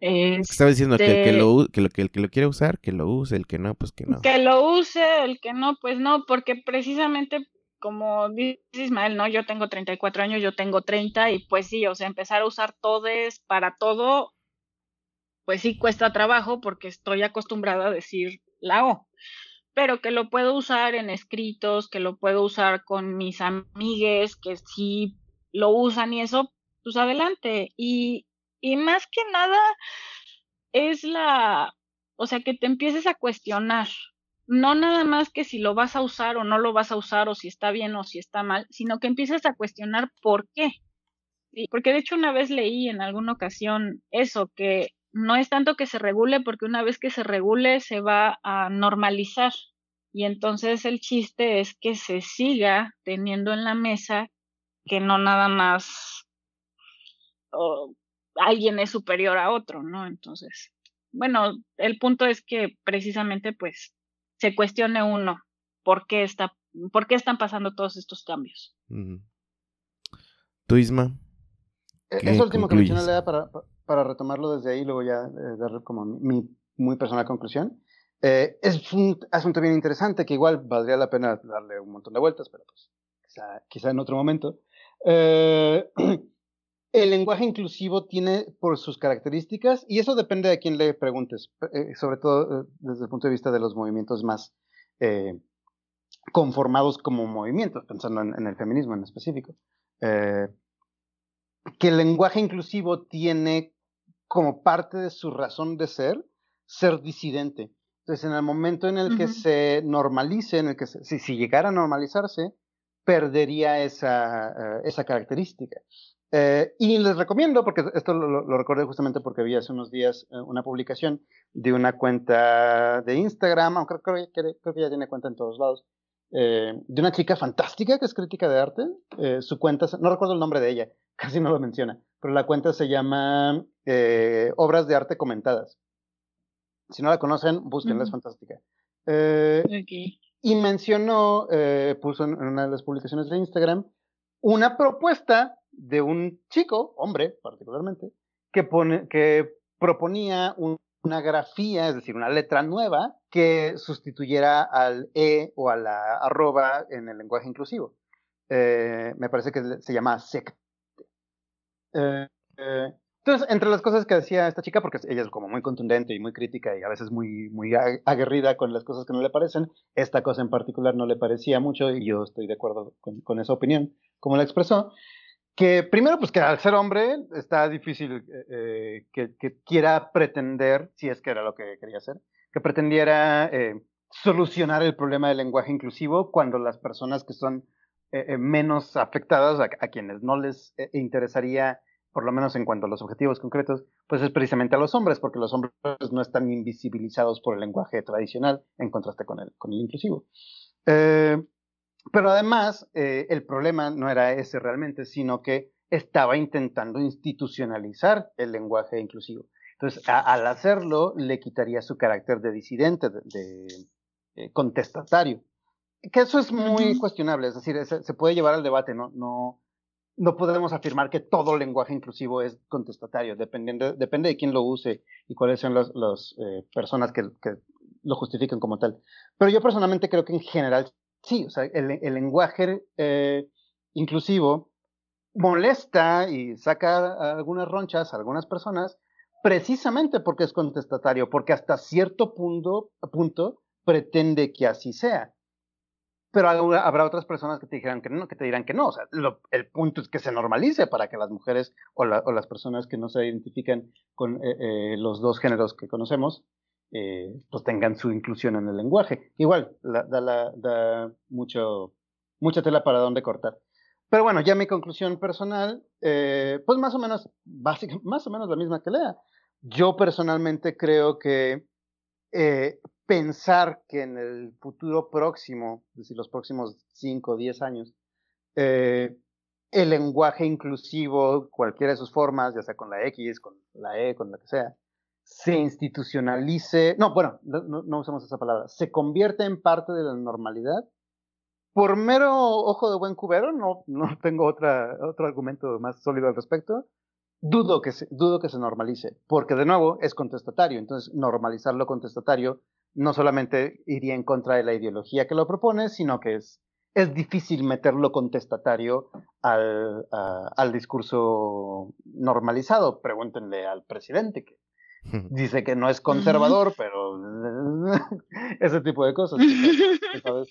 Estaba diciendo que el que, lo, este que, lo, que el que lo quiere usar, que lo use, el que no, pues que no. Que lo use, el que no, pues no, porque precisamente como dice Ismael, ¿no? Yo tengo 34 años, yo tengo 30 y pues sí, o sea, empezar a usar todo es para todo, pues sí cuesta trabajo porque estoy acostumbrada a decir la O pero que lo puedo usar en escritos, que lo puedo usar con mis amigues, que si lo usan y eso, pues adelante. Y, y más que nada es la, o sea, que te empieces a cuestionar. No nada más que si lo vas a usar o no lo vas a usar o si está bien o si está mal, sino que empieces a cuestionar por qué. porque de hecho una vez leí en alguna ocasión eso, que no es tanto que se regule, porque una vez que se regule se va a normalizar. Y entonces el chiste es que se siga teniendo en la mesa que no nada más alguien es superior a otro, ¿no? Entonces, bueno, el punto es que precisamente pues se cuestione uno por qué está, por qué están pasando todos estos cambios. ¿Tú, Isma? E, eso último que mencioné, Lea, para, para retomarlo desde ahí, luego ya eh, dar como mi muy personal conclusión. Eh, es un asunto bien interesante que igual valdría la pena darle un montón de vueltas, pero pues quizá, en otro momento. Eh, el lenguaje inclusivo tiene por sus características, y eso depende de quién le preguntes, sobre todo desde el punto de vista de los movimientos más conformados como movimientos, pensando en, el feminismo en específico. Eh, que el lenguaje inclusivo tiene como parte de su razón de ser ser disidente. Entonces, en el momento en el que se normalice, en el que si, si, llegara a normalizarse, perdería esa, eh, esa característica. Eh, y les recomiendo, porque esto lo, recordé justamente porque vi hace unos días eh, una publicación de una cuenta de Instagram, aunque creo, creo, que ya tiene cuenta en todos lados, de una chica fantástica que es crítica de arte. su cuenta, no recuerdo el nombre de ella, casi no lo menciona, pero la cuenta se llama Obras de Arte Comentadas. Si no la conocen, búsquenla, es fantástica. Y mencionó, puso en una de las publicaciones de Instagram, una propuesta de un chico, hombre particularmente, que, pone, que proponía una grafía, es decir, una letra nueva que sustituyera al E o a la arroba en el lenguaje inclusivo. Eh, me parece que se llama sect. Eh, eh, entonces, entre las cosas que decía esta chica, porque ella es como muy contundente y muy crítica y a veces muy, muy aguerrida con las cosas que no le parecen, esta cosa en particular no le parecía mucho y yo estoy de acuerdo con, con esa opinión, como la expresó que primero, pues que al ser hombre está difícil eh, que, quiera pretender, si es que era lo que quería hacer, que pretendiera eh, solucionar el problema del lenguaje inclusivo cuando las personas que son eh, menos afectadas, a, quienes no les interesaría, por lo menos en cuanto a los objetivos concretos, pues es precisamente a los hombres, porque los hombres no están invisibilizados por el lenguaje tradicional en contraste con el, con el inclusivo. Pero además, eh, el problema no era ese realmente, sino que estaba intentando institucionalizar el lenguaje inclusivo. Entonces, al hacerlo, le quitaría su carácter de disidente, de, eh, contestatario. Que eso es muy cuestionable, es decir, se, puede llevar al debate, ¿no? No, no podemos afirmar que todo lenguaje inclusivo es contestatario, dependiendo, depende de quién lo use y cuáles son las eh, personas que, que, lo justifiquen como tal. Pero yo personalmente creo que en general sí, o sea, el, lenguaje eh, inclusivo molesta y saca algunas ronchas a algunas personas precisamente porque es contestatario, porque hasta cierto punto, punto pretende que así sea. Pero habrá otras personas que te, dijeran que no, que te dirán que no. O sea, el punto es que se normalice para que las mujeres o, las personas que no se identifican con eh, eh, los dos géneros que conocemos eh, pues tengan su inclusión en el lenguaje. Igual, da, mucho, mucha tela para dónde cortar. Pero bueno, ya mi conclusión personal, eh, pues más o menos, básicamente, más o menos la misma que Lea. Yo personalmente creo que eh, pensar que en el futuro próximo, es decir, los próximos 5 o 10 años, el lenguaje inclusivo, cualquiera de sus formas, ya sea con la X, con la E, con la que sea, se institucionalice, no, bueno, no, usamos esa palabra, se convierte en parte de la normalidad, por mero ojo de buen cubero, no, no tengo otra, otro argumento más sólido al respecto, dudo que, se, dudo que se normalice, porque de nuevo es contestatario, entonces normalizar lo contestatario no solamente iría en contra de la ideología que lo propone, sino que es, es difícil meterlo contestatario al, al discurso normalizado. Pregúntenle al presidente, que Dice que no es conservador, pero ese tipo de cosas.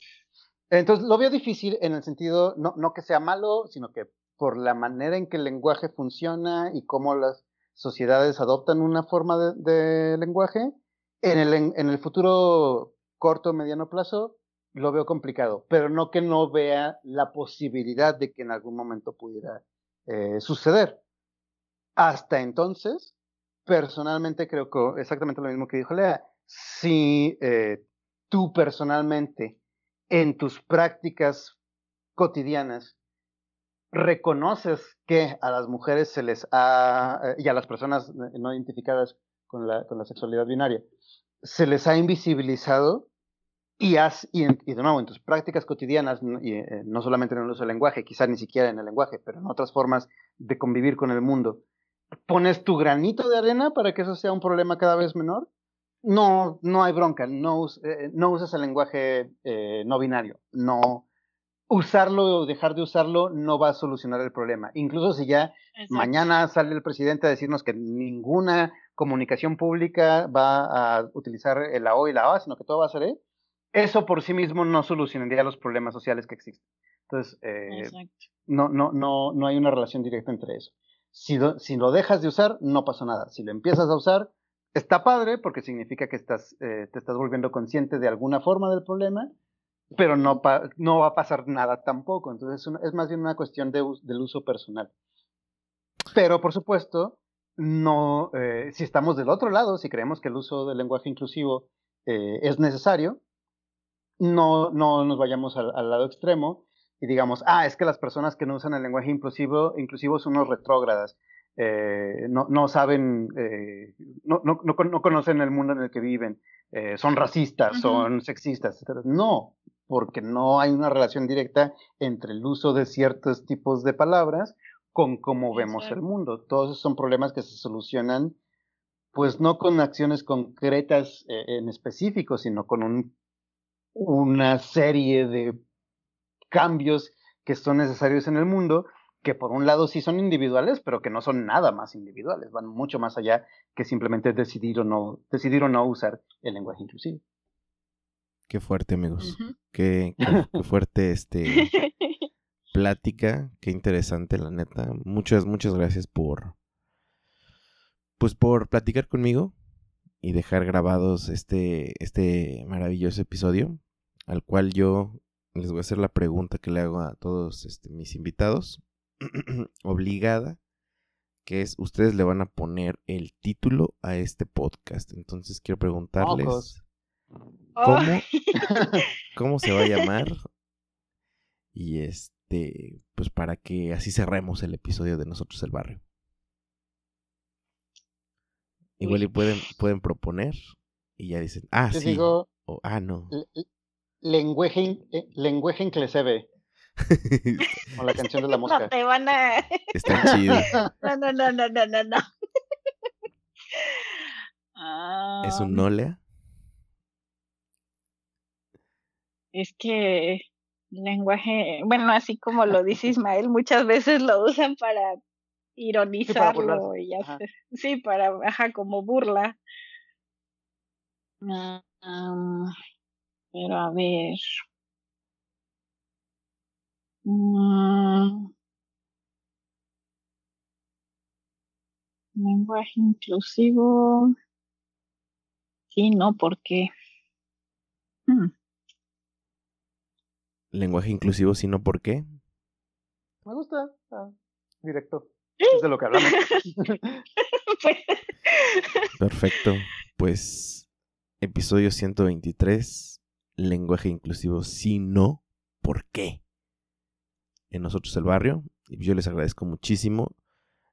Entonces lo veo difícil en el sentido, no, no que sea malo, sino que por la manera en que el lenguaje funciona y cómo las sociedades adoptan una forma de, lenguaje, en el, en el futuro corto o mediano plazo lo veo complicado, pero no que no vea la posibilidad de que en algún momento pudiera eh, suceder. Hasta entonces, personalmente creo que exactamente lo mismo que dijo Lea. Si eh, tú personalmente en tus prácticas cotidianas reconoces que a las mujeres se les ha, eh, y a las personas no identificadas con la, con la sexualidad binaria, se les ha invisibilizado y, has, y, de nuevo en tus prácticas cotidianas, y, eh, no solamente en el uso del lenguaje, quizás ni siquiera en el lenguaje, pero en otras formas de convivir con el mundo, pones tu granito de arena para que eso sea un problema cada vez menor, no, no hay bronca, no, eh, no usas el lenguaje eh, no binario, no usarlo o dejar de usarlo no va a solucionar el problema. Incluso si ya mañana sale el presidente a decirnos que ninguna comunicación pública va a utilizar la O y la A, sino que todo va a ser E, eso por sí mismo no solucionaría los problemas sociales que existen. Entonces, eh, no, no, no, no hay una relación directa entre eso. Si, si lo dejas de usar, no pasa nada. Si lo empiezas a usar, está padre porque significa que estás, eh, te estás volviendo consciente de alguna forma del problema, pero no, no va a pasar nada tampoco. Entonces, es, más bien una cuestión de, del uso personal. Pero, por supuesto, no, eh, si estamos del otro lado, si creemos que el uso del lenguaje inclusivo es necesario, no, no nos vayamos al, lado extremo y digamos, ah, es que las personas que no usan el lenguaje inclusivo, inclusivo son unos retrógradas, eh, no, no, saben, eh, no, no, no, conocen el mundo en el que viven, eh, son racistas, son sexistas, etc. No, porque no hay una relación directa entre el uso de ciertos tipos de palabras con cómo vemos el mundo. Todos esos son problemas que se solucionan, pues no con acciones concretas en específico, sino con un una serie de cambios que son necesarios en el mundo, que por un lado sí son individuales, pero que no son nada más individuales, van mucho más allá que simplemente decidir o no, decidir o no usar el lenguaje inclusivo. Qué fuerte, amigos. qué, fuerte este plática, qué interesante, la neta. Muchas, muchas gracias por pues por platicar conmigo y dejar grabados este, este maravilloso episodio, al cual yo les voy a hacer la pregunta que le hago a todos este, mis invitados, obligada, que es, ustedes le van a poner el título a este podcast. Entonces quiero preguntarles cómo, cómo se va a llamar y este, pues para que así cerremos el episodio de Nosotros el Barrio. Igual y pueden, pueden proponer y ya dicen, ah, sí. Digo, o, ah, no. Lenguaje, eh, lenguaje inclesebe. Con la canción de la mosca. No te van a... Está chido. No, no, no, no, no, no, no. ¿Es un nolea? Es que lenguaje, bueno, así como lo dice Ismael, muchas veces lo usan para ironizarlo sí, y ya sí, para, ajá, como burla. Pero a ver. Mm. lenguaje inclusivo. Sí, no, porque. Hmm. Lenguaje inclusivo, sí, no, ¿por qué? Me gusta. directo. Es de lo que hablamos. Perfecto. Pues, episodio 123. Lenguaje inclusivo, sí, no, ¿por qué? En nosotros el barrio. Yo les agradezco muchísimo.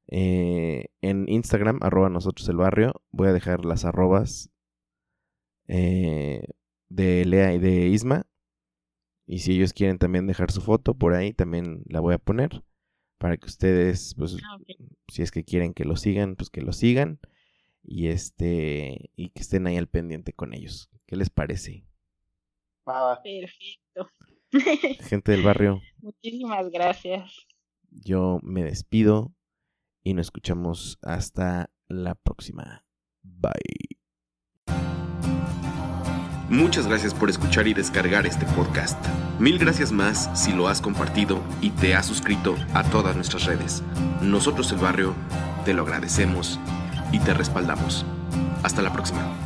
Eh, en Instagram, arroba nosotros el barrio, voy a dejar las arrobas eh, de Lea y de Isma. Y si ellos quieren también dejar su foto por ahí, también la voy a poner para que ustedes, pues, ah, si es que quieren que lo sigan, pues que lo sigan y este y que estén ahí al pendiente con ellos. ¿Qué les parece? Perfecto. Gente del barrio. Muchísimas gracias. Yo me despido y nos escuchamos hasta la próxima. Bye. Muchas gracias por escuchar y descargar este podcast. Mil gracias más si lo has compartido y te has suscrito a todas nuestras redes. Nosotros el barrio te lo agradecemos y te respaldamos. Hasta la próxima.